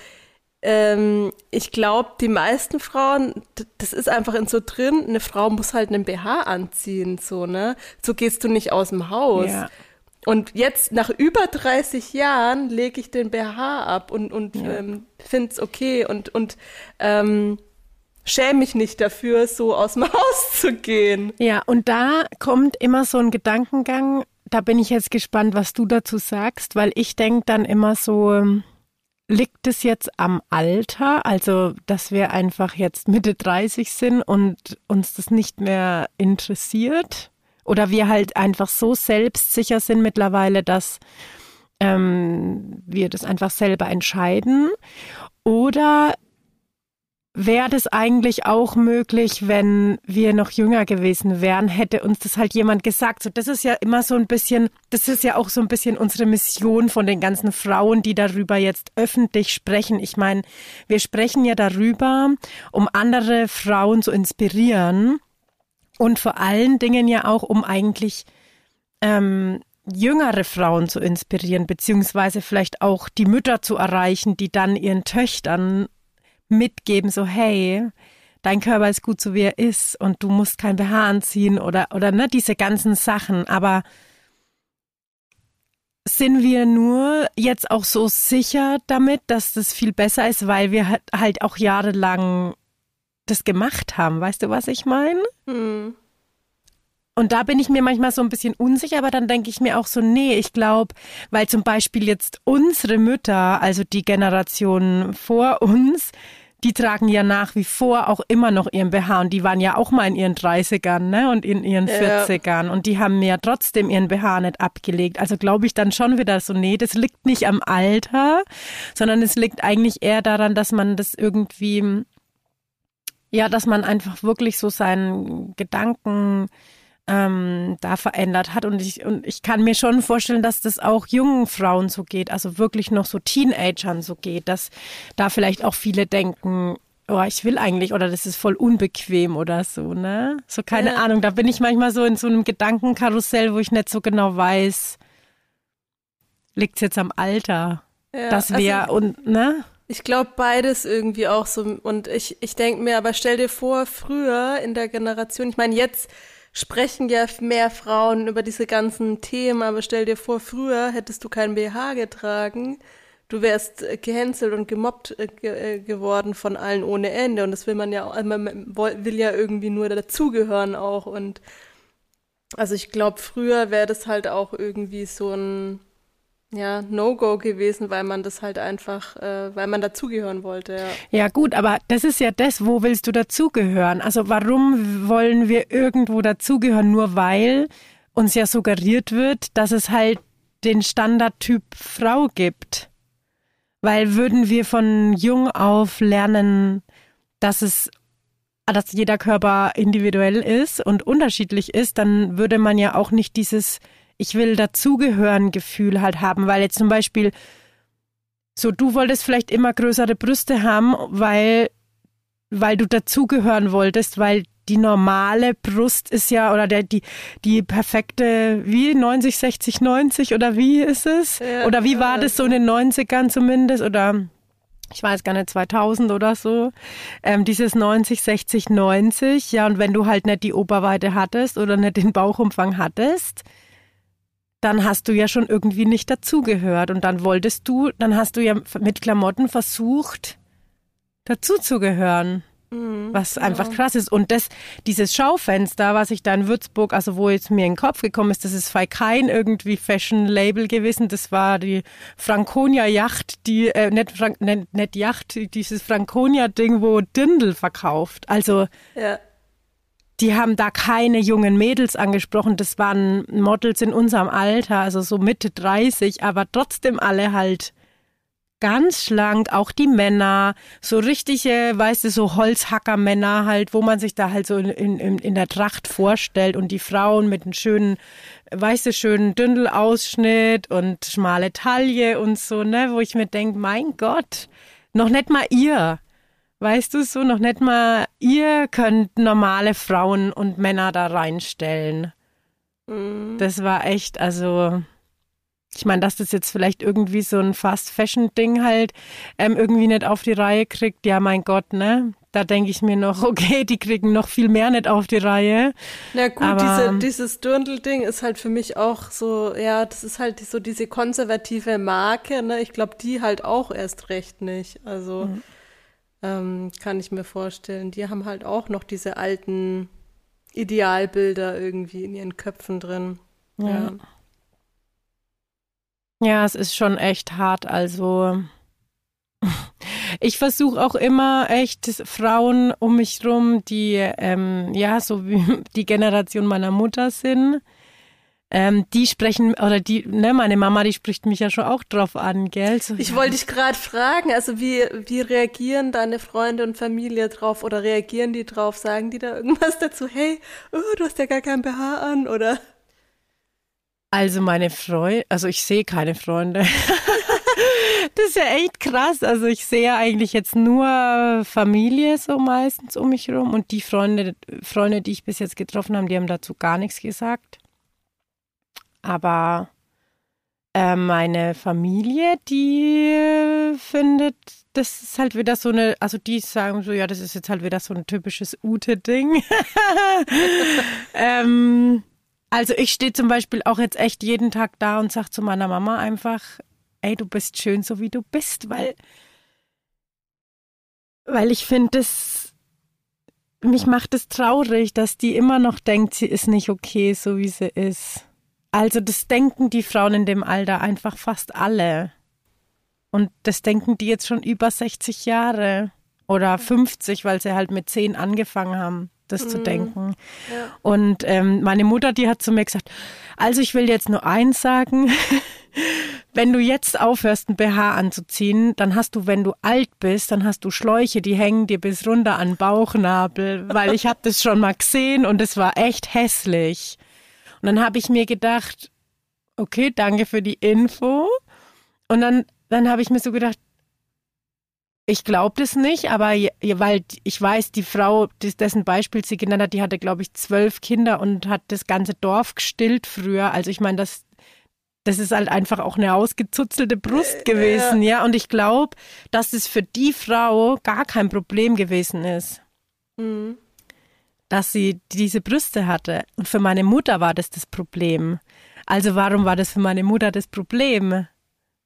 ähm, ich glaube, die meisten Frauen, das ist einfach in so drin, eine Frau muss halt einen BH anziehen, so, ne? So gehst du nicht aus dem Haus. Ja. Und jetzt, nach über 30 Jahren, lege ich den BH ab und, und ja. ähm, finde es okay und, und ähm, schäme mich nicht dafür, so aus dem Haus zu gehen. Ja, und da kommt immer so ein Gedankengang, da bin ich jetzt gespannt, was du dazu sagst, weil ich denke dann immer so, liegt es jetzt am Alter, also dass wir einfach jetzt Mitte 30 sind und uns das nicht mehr interessiert? Oder wir halt einfach so selbstsicher sind mittlerweile, dass ähm, wir das einfach selber entscheiden? Oder wäre das eigentlich auch möglich, wenn wir noch jünger gewesen wären, hätte uns das halt jemand gesagt. So, das ist ja immer so ein bisschen, das ist ja auch so ein bisschen unsere Mission von den ganzen Frauen, die darüber jetzt öffentlich sprechen. Ich meine, wir sprechen ja darüber, um andere Frauen zu inspirieren und vor allen Dingen ja auch, um eigentlich ähm, jüngere Frauen zu inspirieren, beziehungsweise vielleicht auch die Mütter zu erreichen, die dann ihren Töchtern mitgeben, so hey, dein Körper ist gut so wie er ist und du musst kein BH anziehen oder oder ne diese ganzen Sachen, aber sind wir nur jetzt auch so sicher damit, dass das viel besser ist, weil wir halt auch jahrelang das gemacht haben. Weißt du, was ich meine? Hm. Und da bin ich mir manchmal so ein bisschen unsicher, aber dann denke ich mir auch so, nee, ich glaube, weil zum Beispiel jetzt unsere Mütter, also die Generation vor uns, die tragen ja nach wie vor auch immer noch ihren BH und die waren ja auch mal in ihren 30ern ne, und in ihren ja. 40ern und die haben ja trotzdem ihren BH nicht abgelegt. Also glaube ich dann schon wieder so, nee, das liegt nicht am Alter, sondern es liegt eigentlich eher daran, dass man das irgendwie, ja, dass man einfach wirklich so seinen Gedanken ähm, da verändert hat. Und ich, und ich kann mir schon vorstellen, dass das auch jungen Frauen so geht, also wirklich noch so Teenagern so geht, dass da vielleicht auch viele denken, oh, ich will eigentlich oder das ist voll unbequem oder so, ne? So keine ja. Ahnung, da bin ich manchmal so in so einem Gedankenkarussell, wo ich nicht so genau weiß, liegt es jetzt am Alter, ja, dass wir also, und ne? Ich glaube beides irgendwie auch so. Und ich ich denke mir, aber stell dir vor, früher in der Generation, ich meine jetzt sprechen ja mehr Frauen über diese ganzen Themen, aber stell dir vor, früher hättest du kein BH getragen, du wärst gehänselt und gemobbt äh, äh, geworden von allen ohne Ende. Und das will man ja auch, man will ja irgendwie nur dazugehören auch. Und also ich glaube, früher wäre das halt auch irgendwie so ein ja, No-Go gewesen, weil man das halt einfach, äh, weil man dazugehören wollte. Ja. ja gut, aber das ist ja das, wo willst du dazugehören? Also warum wollen wir irgendwo dazugehören? Nur weil uns ja suggeriert wird, dass es halt den Standardtyp Frau gibt. Weil würden wir von jung auf lernen, dass es dass jeder Körper individuell ist und unterschiedlich ist, dann würde man ja auch nicht dieses ich will dazugehören Gefühl halt haben, weil jetzt zum Beispiel so du wolltest vielleicht immer größere Brüste haben, weil weil du dazugehören wolltest, weil die normale Brust ist ja oder der die die perfekte wie 90 60 90 oder wie ist es? Ja, oder wie war das so in den 90ern zumindest? Oder ich weiß gar nicht, 2000 oder so, ähm, dieses 90, 60, 90, ja, und wenn du halt nicht die Oberweite hattest oder nicht den Bauchumfang hattest, dann hast du ja schon irgendwie nicht dazugehört und dann wolltest du, dann hast du ja mit Klamotten versucht, dazuzugehören. Mhm, was einfach ja. krass ist. Und das, dieses Schaufenster, was ich da in Würzburg, also wo jetzt mir in den Kopf gekommen ist, das ist kein irgendwie Fashion-Label gewesen. Das war die Franconia Yacht, die, äh, nicht, Frank, nicht, nicht Yacht, dieses Franconia-Ding, wo Dindel verkauft. Also, ja die haben da keine jungen Mädels angesprochen. Das waren Models in unserem Alter, also so Mitte 30, aber trotzdem alle halt ganz schlank, auch die Männer, so richtige, weißt du, so Holzhackermänner halt, wo man sich da halt so in, in, in der Tracht vorstellt und die Frauen mit einem schönen, weißt du, schönen Dündelausschnitt und schmale Taille und so, ne, wo ich mir denke, mein Gott, noch nicht mal ihr. Weißt du so, noch nicht mal, ihr könnt normale Frauen und Männer da reinstellen. Mhm. Das war echt, also, ich meine, dass das jetzt vielleicht irgendwie so ein Fast-Fashion-Ding halt ähm, irgendwie nicht auf die Reihe kriegt, ja, mein Gott, ne? Da denke ich mir noch, okay, die kriegen noch viel mehr nicht auf die Reihe. Na gut, Aber, diese, dieses Dirndl-Ding ist halt für mich auch so, ja, das ist halt so diese konservative Marke, ne? Ich glaube, die halt auch erst recht nicht. Also. Mhm ähm, kann ich mir vorstellen. Die haben halt auch noch diese alten Idealbilder irgendwie in ihren Köpfen drin. Ja. ja. Ja, es ist schon echt hart. Also Ich versuche auch immer echt Frauen um mich rum, die ähm, ja so wie die Generation meiner Mutter sind. Ähm, die sprechen, oder die, ne, meine Mama, die spricht mich ja schon auch drauf an, gell? So, ich ja. wollte dich gerade fragen, also wie, wie reagieren deine Freunde und Familie drauf oder reagieren die drauf? Sagen die da irgendwas dazu? Hey, oh, du hast ja gar kein BH an, oder? Also meine Freunde, also ich sehe keine Freunde. das ist ja echt krass. Also ich sehe eigentlich jetzt nur Familie so meistens um mich herum und die Freunde, Freunde, die ich bis jetzt getroffen habe, die haben dazu gar nichts gesagt. Aber äh, meine Familie, die findet, das ist halt wieder so eine, also die sagen so, ja, das ist jetzt halt wieder so ein typisches Ute-Ding. ähm, also ich stehe zum Beispiel auch jetzt echt jeden Tag da und sage zu meiner Mama einfach, ey, du bist schön so wie du bist, weil, weil ich finde das, mich macht es traurig, dass die immer noch denkt, sie ist nicht okay, so wie sie ist. Also das denken die Frauen in dem Alter einfach fast alle. Und das denken die jetzt schon über 60 Jahre oder 50, weil sie halt mit 10 angefangen haben, das mhm. zu denken. Ja. Und ähm, meine Mutter, die hat zu mir gesagt, also ich will jetzt nur eins sagen, wenn du jetzt aufhörst, ein BH anzuziehen, dann hast du, wenn du alt bist, dann hast du Schläuche, die hängen dir bis runter an Bauchnabel, weil ich habe das schon mal gesehen und es war echt hässlich. Und dann habe ich mir gedacht, okay, danke für die Info. Und dann, dann habe ich mir so gedacht, ich glaube das nicht, aber weil ich weiß, die Frau, dessen Beispiel sie genannt hat, die hatte, glaube ich, zwölf Kinder und hat das ganze Dorf gestillt früher. Also ich meine, das, das ist halt einfach auch eine ausgezuzelte Brust gewesen, ja. ja? Und ich glaube, dass es für die Frau gar kein Problem gewesen ist. Mhm dass sie diese Brüste hatte. Und für meine Mutter war das das Problem. Also warum war das für meine Mutter das Problem?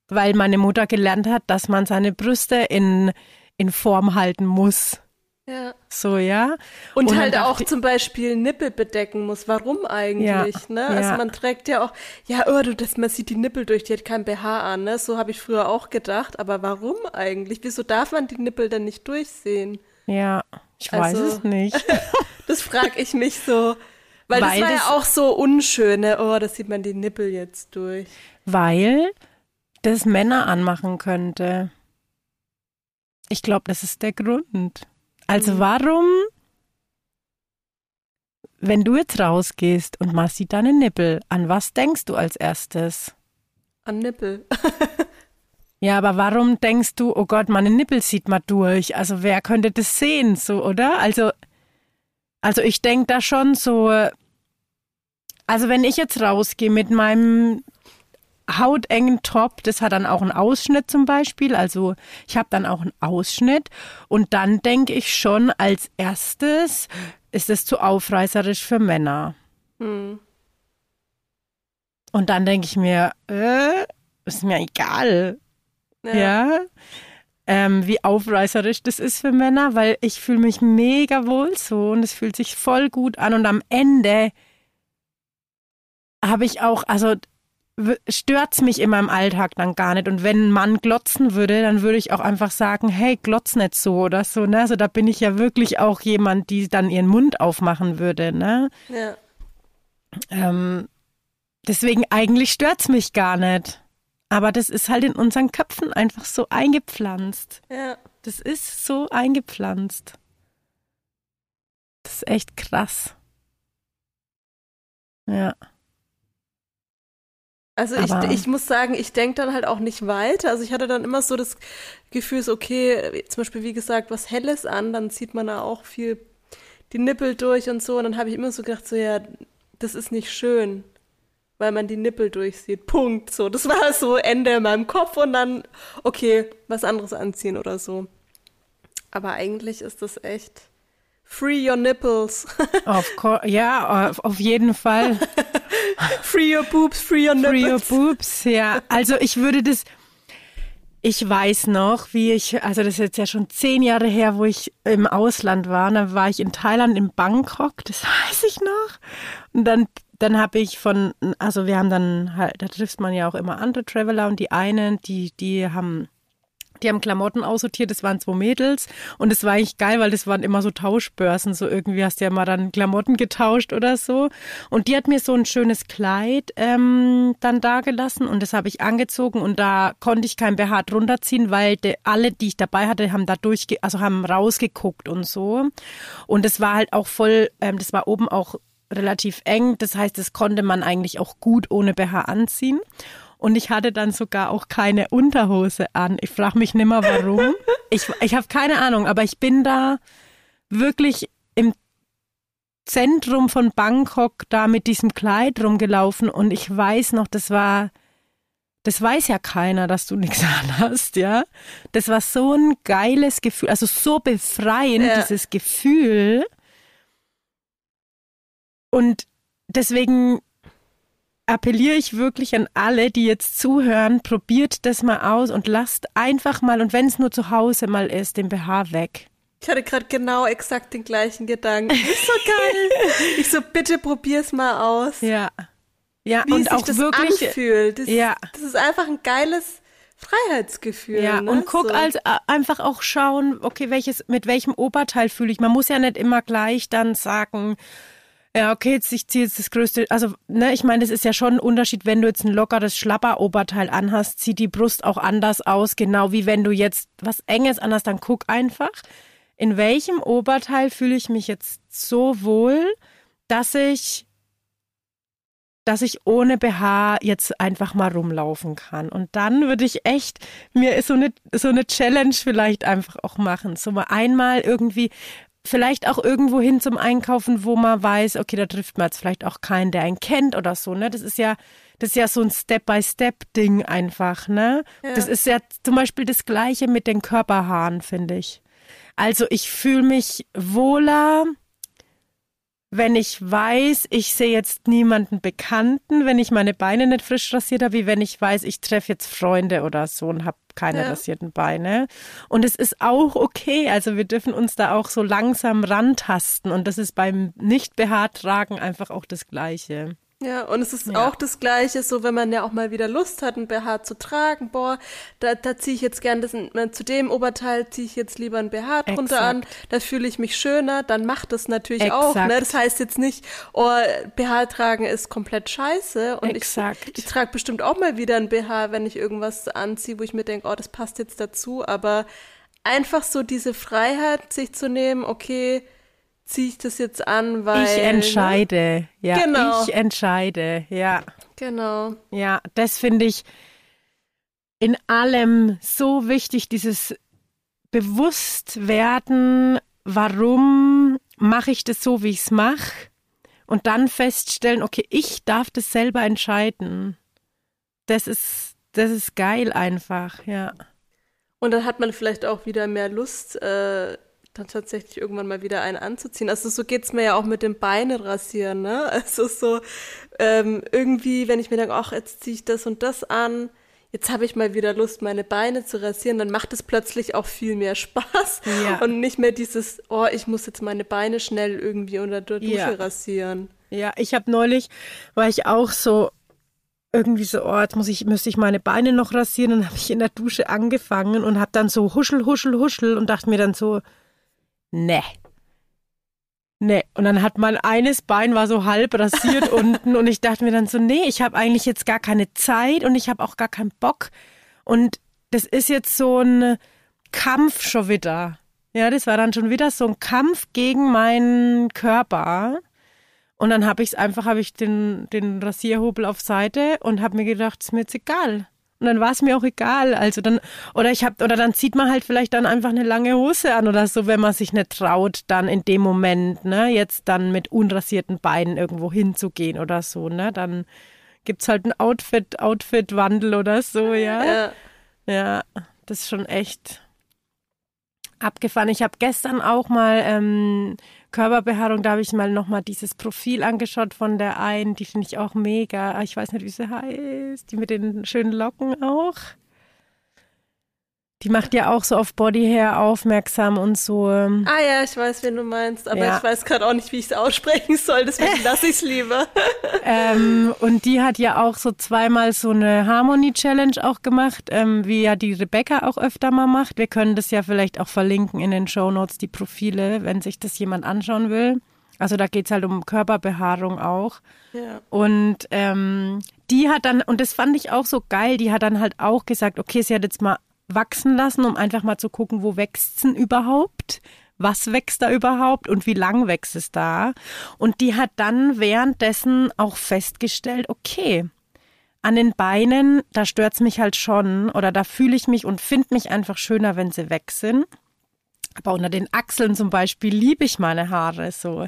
Weil meine Mutter gelernt hat, dass man seine Brüste in, in Form halten muss. Ja. So, ja. Und, und halt auch zum Beispiel Nippel bedecken muss. Warum eigentlich, ja, ne? Also ja. man trägt ja auch, ja, oh, du, das, man sieht die Nippel durch, die hat kein BH an, ne? So habe ich früher auch gedacht. Aber warum eigentlich? Wieso darf man die Nippel denn nicht durchsehen? Ja, ich also, weiß es nicht. das frage ich mich so. Weil, weil das war das ja auch so unschön, ne? Oh, das sieht man die Nippel jetzt durch. Weil das Männer anmachen könnte. Ich glaube, das ist der Grund. Also mhm. warum, wenn du jetzt rausgehst und man sieht deine Nippel, an was denkst du als erstes? An Nippel. Ja, aber warum denkst du, oh Gott, meine Nippel sieht mal durch? Also wer könnte das sehen, so, oder? Also, also ich denke da schon so, also wenn ich jetzt rausgehe mit meinem hautengen Top, das hat dann auch einen Ausschnitt zum Beispiel, also ich habe dann auch einen Ausschnitt und dann denke ich schon als erstes, ist es zu aufreißerisch für Männer. Hm. Und dann denke ich mir, äh, ist mir egal. Ja. ja. Ähm, wie aufreißerisch das ist für Männer, weil ich fühle mich mega wohl so und es fühlt sich voll gut an und am Ende habe ich auch, also stört's mich in meinem Alltag dann gar nicht und wenn ein Mann glotzen würde, dann würde ich auch einfach sagen, hey, glotz nicht so oder so, ne? Also da bin ich ja wirklich auch jemand, die dann ihren Mund aufmachen würde, ne? Ja. Ähm, deswegen eigentlich stört's mich gar nicht. Aber das ist halt in unseren Köpfen einfach so eingepflanzt. Ja. Das ist so eingepflanzt. Das ist echt krass. Ja. Also ich, ich muss sagen, ich denke dann halt auch nicht weiter. Also ich hatte dann immer so das Gefühl, so okay, zum Beispiel wie gesagt, was Helles an, dann zieht man da auch viel die Nippel durch und so. Und dann habe ich immer so gedacht, so ja, das ist nicht schön weil man die Nippel durchsieht. Punkt. So, das war so Ende in meinem Kopf und dann, okay, was anderes anziehen oder so. Aber eigentlich ist das echt free your nipples. Of course, ja, auf, auf jeden Fall. free your boobs, free your nipples. Free your boobs, ja. Also ich würde das, ich weiß noch, wie ich, also das ist jetzt ja schon zehn Jahre her, wo ich im Ausland war. Da war ich in Thailand, in Bangkok, das weiß ich noch. Und dann dann habe ich von, also wir haben dann halt, da trifft man ja auch immer andere Traveler und die einen, die, die haben, die haben Klamotten aussortiert, das waren zwei Mädels und es war eigentlich geil, weil das waren immer so Tauschbörsen, so irgendwie hast du ja mal dann Klamotten getauscht oder so. Und die hat mir so ein schönes Kleid ähm, dann da gelassen und das habe ich angezogen und da konnte ich kein BH drunter ziehen, weil de, alle, die ich dabei hatte, haben da durchge also haben rausgeguckt und so. Und es war halt auch voll, ähm, das war oben auch relativ eng, das heißt, das konnte man eigentlich auch gut ohne BH anziehen. Und ich hatte dann sogar auch keine Unterhose an. Ich frage mich nimmer warum. ich ich habe keine Ahnung, aber ich bin da wirklich im Zentrum von Bangkok da mit diesem Kleid rumgelaufen und ich weiß noch, das war, das weiß ja keiner, dass du nichts an hast, ja. Das war so ein geiles Gefühl, also so befreiend, ja. dieses Gefühl. Und deswegen appelliere ich wirklich an alle, die jetzt zuhören, probiert das mal aus und lasst einfach mal, und wenn es nur zu Hause mal ist, den BH weg. Ich hatte gerade genau exakt den gleichen Gedanken. Ist so geil. ich so, bitte probier's mal aus. Ja. Ja, Wie und auch das wirklich. anfühlt. Das, Ja. das ist einfach ein geiles Freiheitsgefühl. Ja, ne? und guck so. als äh, einfach auch schauen, okay, welches, mit welchem Oberteil fühle ich. Man muss ja nicht immer gleich dann sagen, ja, okay, jetzt ich ziehe jetzt das größte, also, ne, ich meine, das ist ja schon ein Unterschied, wenn du jetzt ein lockeres Schlapper-Oberteil anhast, sieht die Brust auch anders aus, genau wie wenn du jetzt was Enges anhast, dann guck einfach, in welchem Oberteil fühle ich mich jetzt so wohl, dass ich dass ich ohne BH jetzt einfach mal rumlaufen kann. Und dann würde ich echt mir so eine, so eine Challenge vielleicht einfach auch machen. So mal einmal irgendwie, vielleicht auch irgendwo hin zum Einkaufen, wo man weiß, okay, da trifft man jetzt vielleicht auch keinen, der einen kennt oder so, ne? Das ist ja, das ist ja so ein Step-by-Step-Ding einfach, ne? Ja. Das ist ja zum Beispiel das Gleiche mit den Körperhaaren, finde ich. Also ich fühle mich wohler, wenn ich weiß, ich sehe jetzt niemanden Bekannten, wenn ich meine Beine nicht frisch rasiert habe, wie wenn ich weiß, ich treffe jetzt Freunde oder so und habe keine Ja. rasierten Beine. Und es ist auch okay. Also wir dürfen uns da auch so langsam rantasten. Und das ist beim Nicht-BH-Tragen einfach auch das Gleiche. Ja, und es ist Ja. auch das Gleiche, so wenn man ja auch mal wieder Lust hat, ein BH zu tragen, boah, da, da ziehe ich jetzt gern das, zu dem Oberteil ziehe ich jetzt lieber ein BH drunter an, da fühle ich mich schöner, dann macht das natürlich auch, Exakt. ne? Das heißt jetzt nicht, oh, BH tragen ist komplett scheiße und Exakt. ich, ich trage bestimmt auch mal wieder ein BH, wenn ich irgendwas anziehe, wo ich mir denke, oh, das passt jetzt dazu, aber einfach so diese Freiheit, sich zu nehmen, okay, ziehe ich das jetzt an, weil ich entscheide. Ja, Genau. ich entscheide. Ja. Genau. Ja, das finde ich in allem so wichtig, dieses Bewusstwerden, warum mache ich das so, wie ich es mache und dann feststellen, okay, ich darf das selber entscheiden. Das ist, das ist geil einfach, ja. Und dann hat man vielleicht auch wieder mehr Lust, äh, dann tatsächlich irgendwann mal wieder einen anzuziehen. Also so geht's mir ja auch mit dem Beine rasieren, ne? Also so ähm, irgendwie, wenn ich mir denke, ach, jetzt ziehe ich das und das an, jetzt habe ich mal wieder Lust, meine Beine zu rasieren, dann macht es plötzlich auch viel mehr Spaß. Ja. Und nicht mehr dieses, oh, ich muss jetzt meine Beine schnell irgendwie unter der Dusche Ja. rasieren. Ja, ich habe neulich, war ich auch so irgendwie so, oh, jetzt muss ich, müsste ich meine Beine noch rasieren. Dann habe ich in der Dusche angefangen und habe dann so huschel, huschel, huschel und dachte mir dann so, ne. Ne. Und dann hat mein eines Bein war so halb rasiert unten und ich dachte mir dann so, nee, ich habe eigentlich jetzt gar keine Zeit und ich habe auch gar keinen Bock. Und das ist jetzt so ein Kampf schon wieder. Ja, das war dann schon wieder so ein Kampf gegen meinen Körper. Und dann habe ich es einfach, habe ich den, den Rasierhobel auf Seite und habe mir gedacht, ist mir jetzt egal. Und dann war es mir auch egal. Also dann, oder ich habe, oder dann zieht man halt vielleicht dann einfach eine lange Hose an oder so, wenn man sich nicht traut, dann in dem Moment, ne, jetzt dann mit unrasierten Beinen irgendwo hinzugehen oder so, ne? Dann gibt's halt ein Outfit, Outfit-Wandel oder so, ja. Ja. Ja, das ist schon echt abgefahren. Ich habe gestern auch mal ähm, Körperbehaarung, da habe ich mal nochmal dieses Profil angeschaut von der einen, die finde ich auch mega. Ah, Ich weiß nicht, wie sie heißt. Die mit den schönen Locken auch. Die macht ja auch so auf Body Hair aufmerksam und so. ähm, Ah ja, ich weiß, wen du meinst, aber Ja. ich weiß gerade auch nicht, wie ich es aussprechen soll, deswegen lasse ich es lieber. Ähm, und die hat ja auch so zweimal so eine Harmony Challenge auch gemacht, ähm, wie ja die Rebecca auch öfter mal macht. Wir können das ja vielleicht auch verlinken in den Show Notes, die Profile, wenn sich das jemand anschauen will. Also da geht's halt um Körperbehaarung auch. Ja. Und ähm, die hat dann, und das fand ich auch so geil, die hat dann halt auch gesagt, okay, sie hat jetzt mal wachsen lassen, um einfach mal zu gucken, wo wächst's denn überhaupt? Was wächst da überhaupt und wie lang wächst es da? Und die hat dann währenddessen auch festgestellt, okay, an den Beinen, da stört's mich halt schon oder da fühle ich mich und finde mich einfach schöner, wenn sie weg sind. Aber unter den Achseln zum Beispiel liebe ich meine Haare so.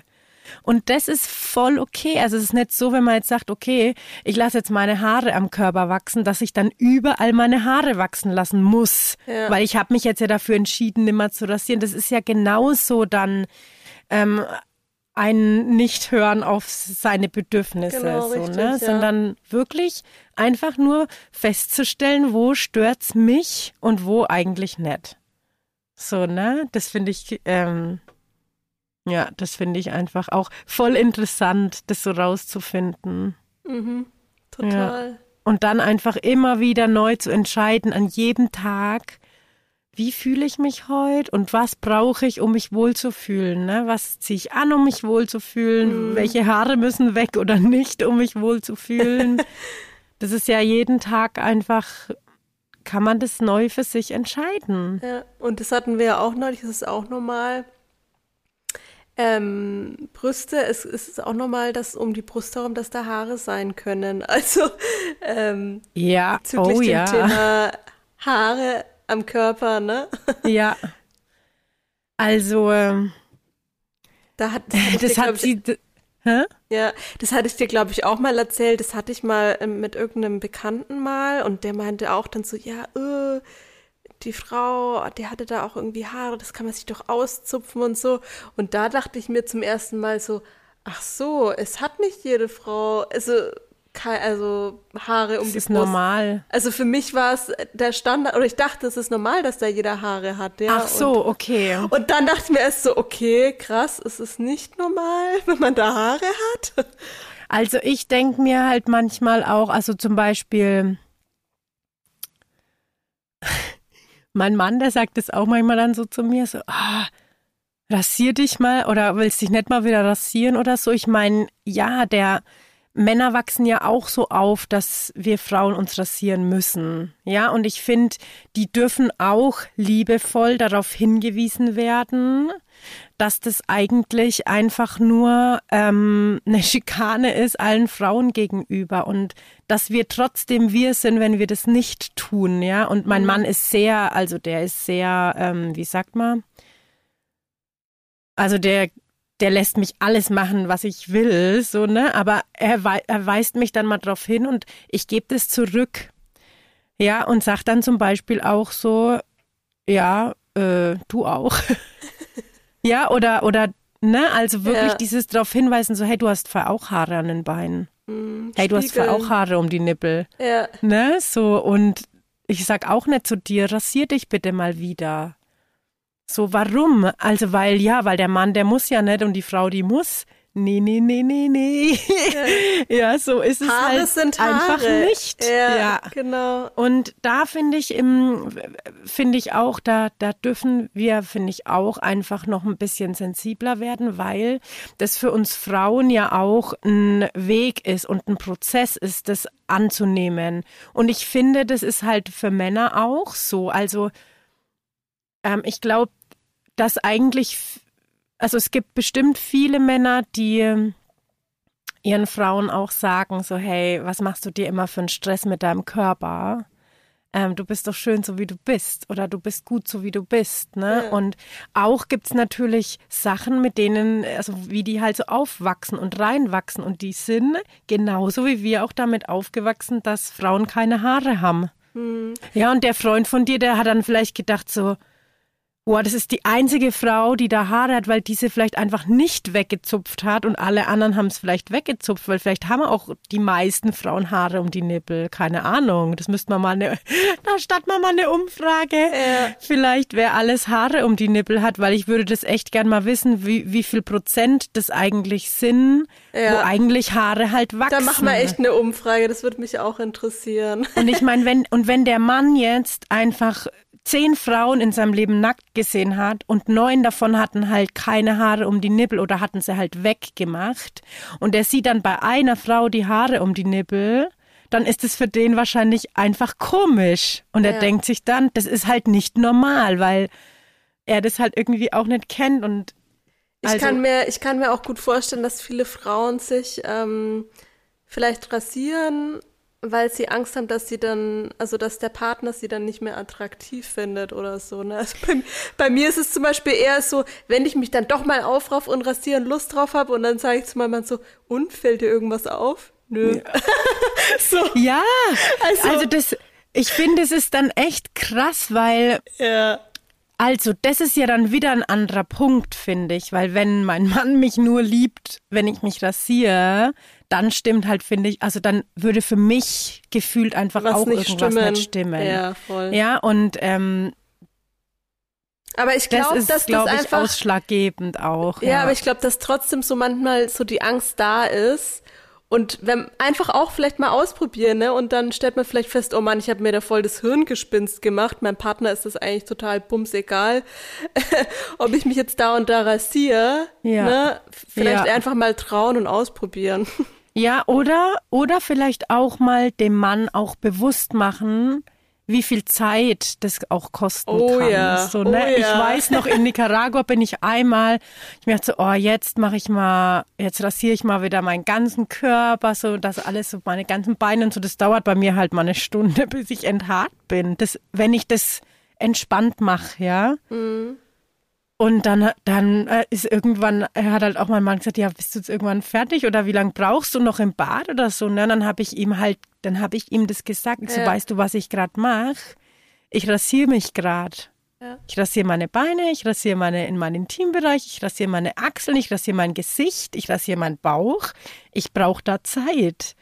Und das ist voll okay. Also es ist nicht so, wenn man jetzt sagt, okay, ich lasse jetzt meine Haare am Körper wachsen, dass ich dann überall meine Haare wachsen lassen muss. Ja. Weil ich habe mich jetzt ja dafür entschieden, nimmer zu rasieren. Das ist ja genauso dann ähm, ein Nicht-Hören auf seine Bedürfnisse, Genau, so, richtig, ne? ja. sondern wirklich einfach nur festzustellen, wo stört's mich und wo eigentlich nicht. So, ne? Das finde ich, ähm, ja, das finde ich einfach auch voll interessant, das so rauszufinden. Mhm. Total. Und dann einfach immer wieder neu zu entscheiden an jedem Tag, wie fühle ich mich heute und was brauche ich, um mich wohlzufühlen? Ne? Was ziehe ich an, um mich wohlzufühlen? Welche Haare müssen weg oder nicht, um mich wohlzufühlen? das ist ja jeden Tag einfach, kann man das neu für sich entscheiden. Ja, und das hatten wir ja auch neulich, das ist auch normal. Ähm, Brüste, es, es ist auch normal, dass um die Brust herum, dass da Haare sein können. Also ähm, Ja, bezüglich oh dem ja. Thema Haare am Körper, ne? Ja. Also, ähm, Da hat, das das dir, hat sie. d- Hä? Ja, das hatte ich dir, glaube ich, auch mal erzählt. Das hatte ich mal ähm, mit irgendeinem Bekannten mal und der meinte auch dann so, ja, äh, die Frau, die hatte da auch irgendwie Haare, das kann man sich doch auszupfen und so. Und da dachte ich mir zum ersten Mal so, ach so, es hat nicht jede Frau, also, also Haare um Das die ist Brust. normal. Also für mich war es der Standard, oder ich dachte, es ist normal, dass da jeder Haare hat. Ja, Ach so, okay. Und, und dann dachte ich mir erst so, okay, krass, es ist nicht normal, wenn man da Haare hat. Also ich denke mir halt manchmal auch, also zum Beispiel, mein Mann, der sagt es auch manchmal dann so zu mir, so, ah, rasier dich mal oder willst dich nicht mal wieder rasieren oder so. Ich meine, ja, der Männer wachsen ja auch so auf, dass wir Frauen uns rasieren müssen. Ja, und ich finde, die dürfen auch liebevoll darauf hingewiesen werden, dass das eigentlich einfach nur ähm, eine Schikane ist allen Frauen gegenüber und dass wir trotzdem wir sind, wenn wir das nicht tun, ja. Und mein Mann ist sehr, also der ist sehr, ähm, wie sagt man? Also der der lässt mich alles machen, was ich will, so, ne? Aber er, wei er weist mich dann mal drauf hin und ich gebe das zurück. Ja, und sagt dann zum Beispiel auch so, ja, äh, du auch. ja, oder, oder, ne, also wirklich Ja. dieses drauf hinweisen, so, hey, du hast zwar auch Haare an den Beinen. Hm, Hey, du hast zwar spiegeln. auch Haare um die Nippel. Ja, Ne, so, und ich sag auch nicht zu dir, rasier dich bitte mal wieder. So, warum? Also, weil, ja, weil der Mann, der muss ja nicht und die Frau, die muss. Nee, nee, nee, nee, nee. ja, so ist es Haare halt sind Haare. einfach nicht. Ja, ja. genau. Und da finde ich im, finde ich auch, da, da dürfen wir, finde ich auch einfach noch ein bisschen sensibler werden, weil das für uns Frauen ja auch ein Weg ist und ein Prozess ist, das anzunehmen. Und ich finde, das ist halt für Männer auch so. Also, ähm, ich glaube, dass eigentlich, also es gibt bestimmt viele Männer, die ähm, ihren Frauen auch sagen, so, hey, was machst du dir immer für einen Stress mit deinem Körper? Ähm, du bist doch schön, so wie du bist, oder du bist gut, so wie du bist. Ne? Ja. Und auch gibt's natürlich Sachen, mit denen, also wie die halt so aufwachsen und reinwachsen. Und die sind genauso wie wir auch damit aufgewachsen, dass Frauen keine Haare haben. Hm. Ja, und der Freund von dir, der hat dann vielleicht gedacht so, Boah, das ist die einzige Frau, die da Haare hat, weil diese vielleicht einfach nicht weggezupft hat und alle anderen haben es vielleicht weggezupft, weil vielleicht haben auch die meisten Frauen Haare um die Nippel. Keine Ahnung. Das müsste man mal eine, da statt man mal eine Umfrage. Ja. Vielleicht wer alles Haare um die Nippel hat, weil ich würde das echt gern mal wissen, wie, wie viel Prozent das eigentlich sind, ja. wo eigentlich Haare halt wachsen. Da machen wir echt eine Umfrage. Das würde mich auch interessieren. Und ich meine, wenn, und wenn der Mann jetzt einfach zehn Frauen in seinem Leben nackt gesehen hat und neun davon hatten halt keine Haare um die Nippel oder hatten sie halt weggemacht und er sieht dann bei einer Frau die Haare um die Nippel, dann ist es für den wahrscheinlich einfach komisch und er ja. denkt sich dann, das ist halt nicht normal, weil er das halt irgendwie auch nicht kennt und also ich kann mir ich kann mir auch gut vorstellen, dass viele Frauen sich ähm, vielleicht rasieren weil sie Angst haben, dass sie dann, also dass der Partner sie dann nicht mehr attraktiv findet oder so. Ne? Also bei, bei mir ist es zum Beispiel eher so, wenn ich mich dann doch mal aufrauf und rasieren Lust drauf habe und dann sage ich zu meinem Mann so, und fällt dir irgendwas auf? Nö. Ja, so. ja also, also das, ich finde, es ist dann echt krass, weil ja. Also, das ist ja dann wieder ein anderer Punkt, finde ich, weil wenn mein Mann mich nur liebt, wenn ich mich rasiere, dann stimmt halt, finde ich, also dann würde für mich gefühlt einfach Was auch nicht irgendwas stimmen. nicht stimmen. Ja, voll. Ja, und ähm, aber ich glaube, das ist, dass glaub das ich, einfach ausschlaggebend auch. Ja, ja. aber ich glaube, dass trotzdem so manchmal so die Angst da ist. Und wenn einfach auch vielleicht mal ausprobieren, ne? Und dann stellt man vielleicht fest, oh Mann, ich habe mir da voll das Hirngespinst gemacht. Mein Partner ist das eigentlich total bums egal, ob ich mich jetzt da und da rasiere. Ja. Ne? Vielleicht ja. einfach mal trauen und ausprobieren. Ja, oder, oder vielleicht auch mal dem Mann auch bewusst machen, wie viel Zeit das auch kosten oh, kann. Ja. So, ne? Oh, ich ja. weiß noch, in Nicaragua bin ich einmal, ich mir dachte so, oh, jetzt mache ich mal, jetzt rasiere ich mal wieder meinen ganzen Körper, so das alles, so meine ganzen Beine und so. Das dauert bei mir halt mal eine Stunde, bis ich enthaart bin. Das, wenn ich das entspannt mache, ja. Mhm. Und dann, dann äh, ist irgendwann, er hat halt auch mein Mann gesagt, ja, bist du jetzt irgendwann fertig oder wie lange brauchst du noch im Bad oder so? Und ne? dann habe ich ihm halt, dann habe ich ihm das gesagt. Ja. So, weißt du, was ich gerade mache? Ich rasiere mich gerade. Ja. Ich rasiere meine Beine, ich rasiere meine in meinen Intimbereich, ich rasiere meine Achseln, ich rasiere mein Gesicht, ich rasiere meinen Bauch. Ich brauche da Zeit.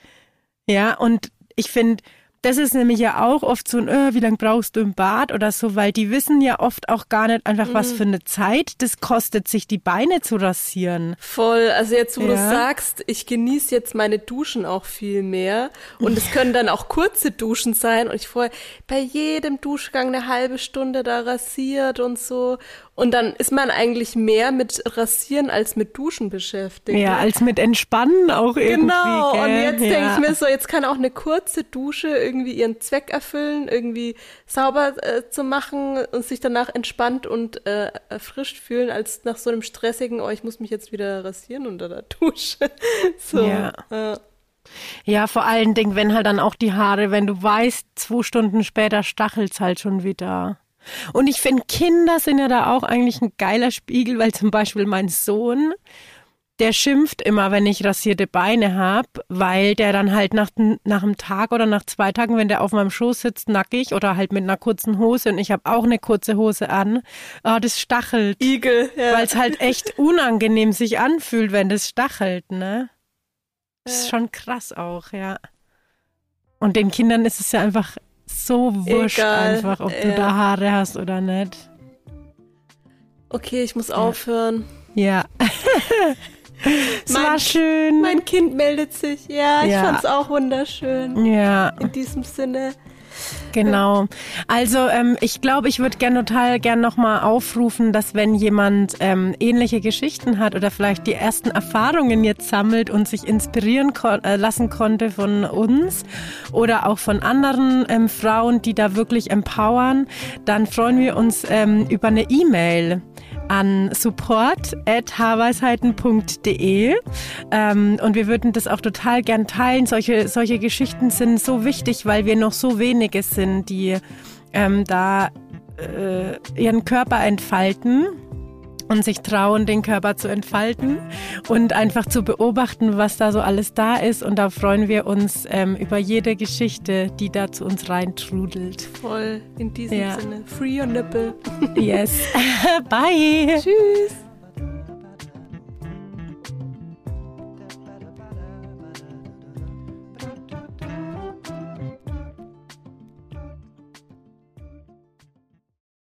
Ja, und ich finde, das ist nämlich ja auch oft so ein, äh, wie lange brauchst du im Bad oder so, weil die wissen ja oft auch gar nicht einfach, was mhm. für eine Zeit das kostet, sich die Beine zu rasieren. Voll. Also jetzt, wo ja. du sagst, ich genieße jetzt meine Duschen auch viel mehr. Und es können dann auch kurze Duschen sein. Und ich vorher bei jedem Duschgang eine halbe Stunde da rasiert und so. Und dann ist man eigentlich mehr mit Rasieren als mit Duschen beschäftigt. Ja, als mit Entspannen auch irgendwie. Genau. Gell? Und jetzt ja. denke ich mir so, jetzt kann auch eine kurze Dusche irgendwie ihren Zweck erfüllen, irgendwie sauber äh, zu machen und sich danach entspannt und äh, erfrischt fühlen, als nach so einem stressigen, oh, ich muss mich jetzt wieder rasieren unter der Dusche. so. Ja. Äh. Ja, vor allen Dingen, wenn halt dann auch die Haare, wenn du weißt, zwei Stunden später stachelt's halt schon wieder. Und ich finde, Kinder sind ja da auch eigentlich ein geiler Spiegel, weil zum Beispiel mein Sohn, der schimpft immer, wenn ich rasierte Beine habe, weil der dann halt nach, nach einem Tag oder nach zwei Tagen, wenn der auf meinem Schoß sitzt, nackig oder halt mit einer kurzen Hose und ich habe auch eine kurze Hose an, oh, das stachelt. Igel, ja. Weil es halt echt unangenehm sich anfühlt, wenn das stachelt, ne? Das ist schon krass auch, ja. Und den Kindern ist es ja einfach so wurscht Egal. einfach, ob du da Haare hast oder nicht. Okay, ich muss aufhören. Ja. es mein, war schön. Mein Kind meldet sich. Ja, ich ja. fand's auch wunderschön. Ja. In diesem Sinne. Genau. Also ähm, ich glaube, ich würde gerne total gern nochmal aufrufen, dass wenn jemand ähm, ähnliche Geschichten hat oder vielleicht die ersten Erfahrungen jetzt sammelt und sich inspirieren kon äh, lassen konnte von uns oder auch von anderen ähm, Frauen, die da wirklich empowern, dann freuen wir uns ähm, über eine E-Mail an support.haarweisheiten.de ähm, und wir würden das auch total gern teilen. Solche, solche Geschichten sind so wichtig, weil wir noch so wenige sind, die ähm, da äh, ihren Körper entfalten und sich trauen, den Körper zu entfalten und einfach zu beobachten, was da so alles da ist. Und da freuen wir uns ähm, über jede Geschichte, die da zu uns reintrudelt. Voll in diesem ja. Sinne. Free your nipple. yes. Bye. Tschüss.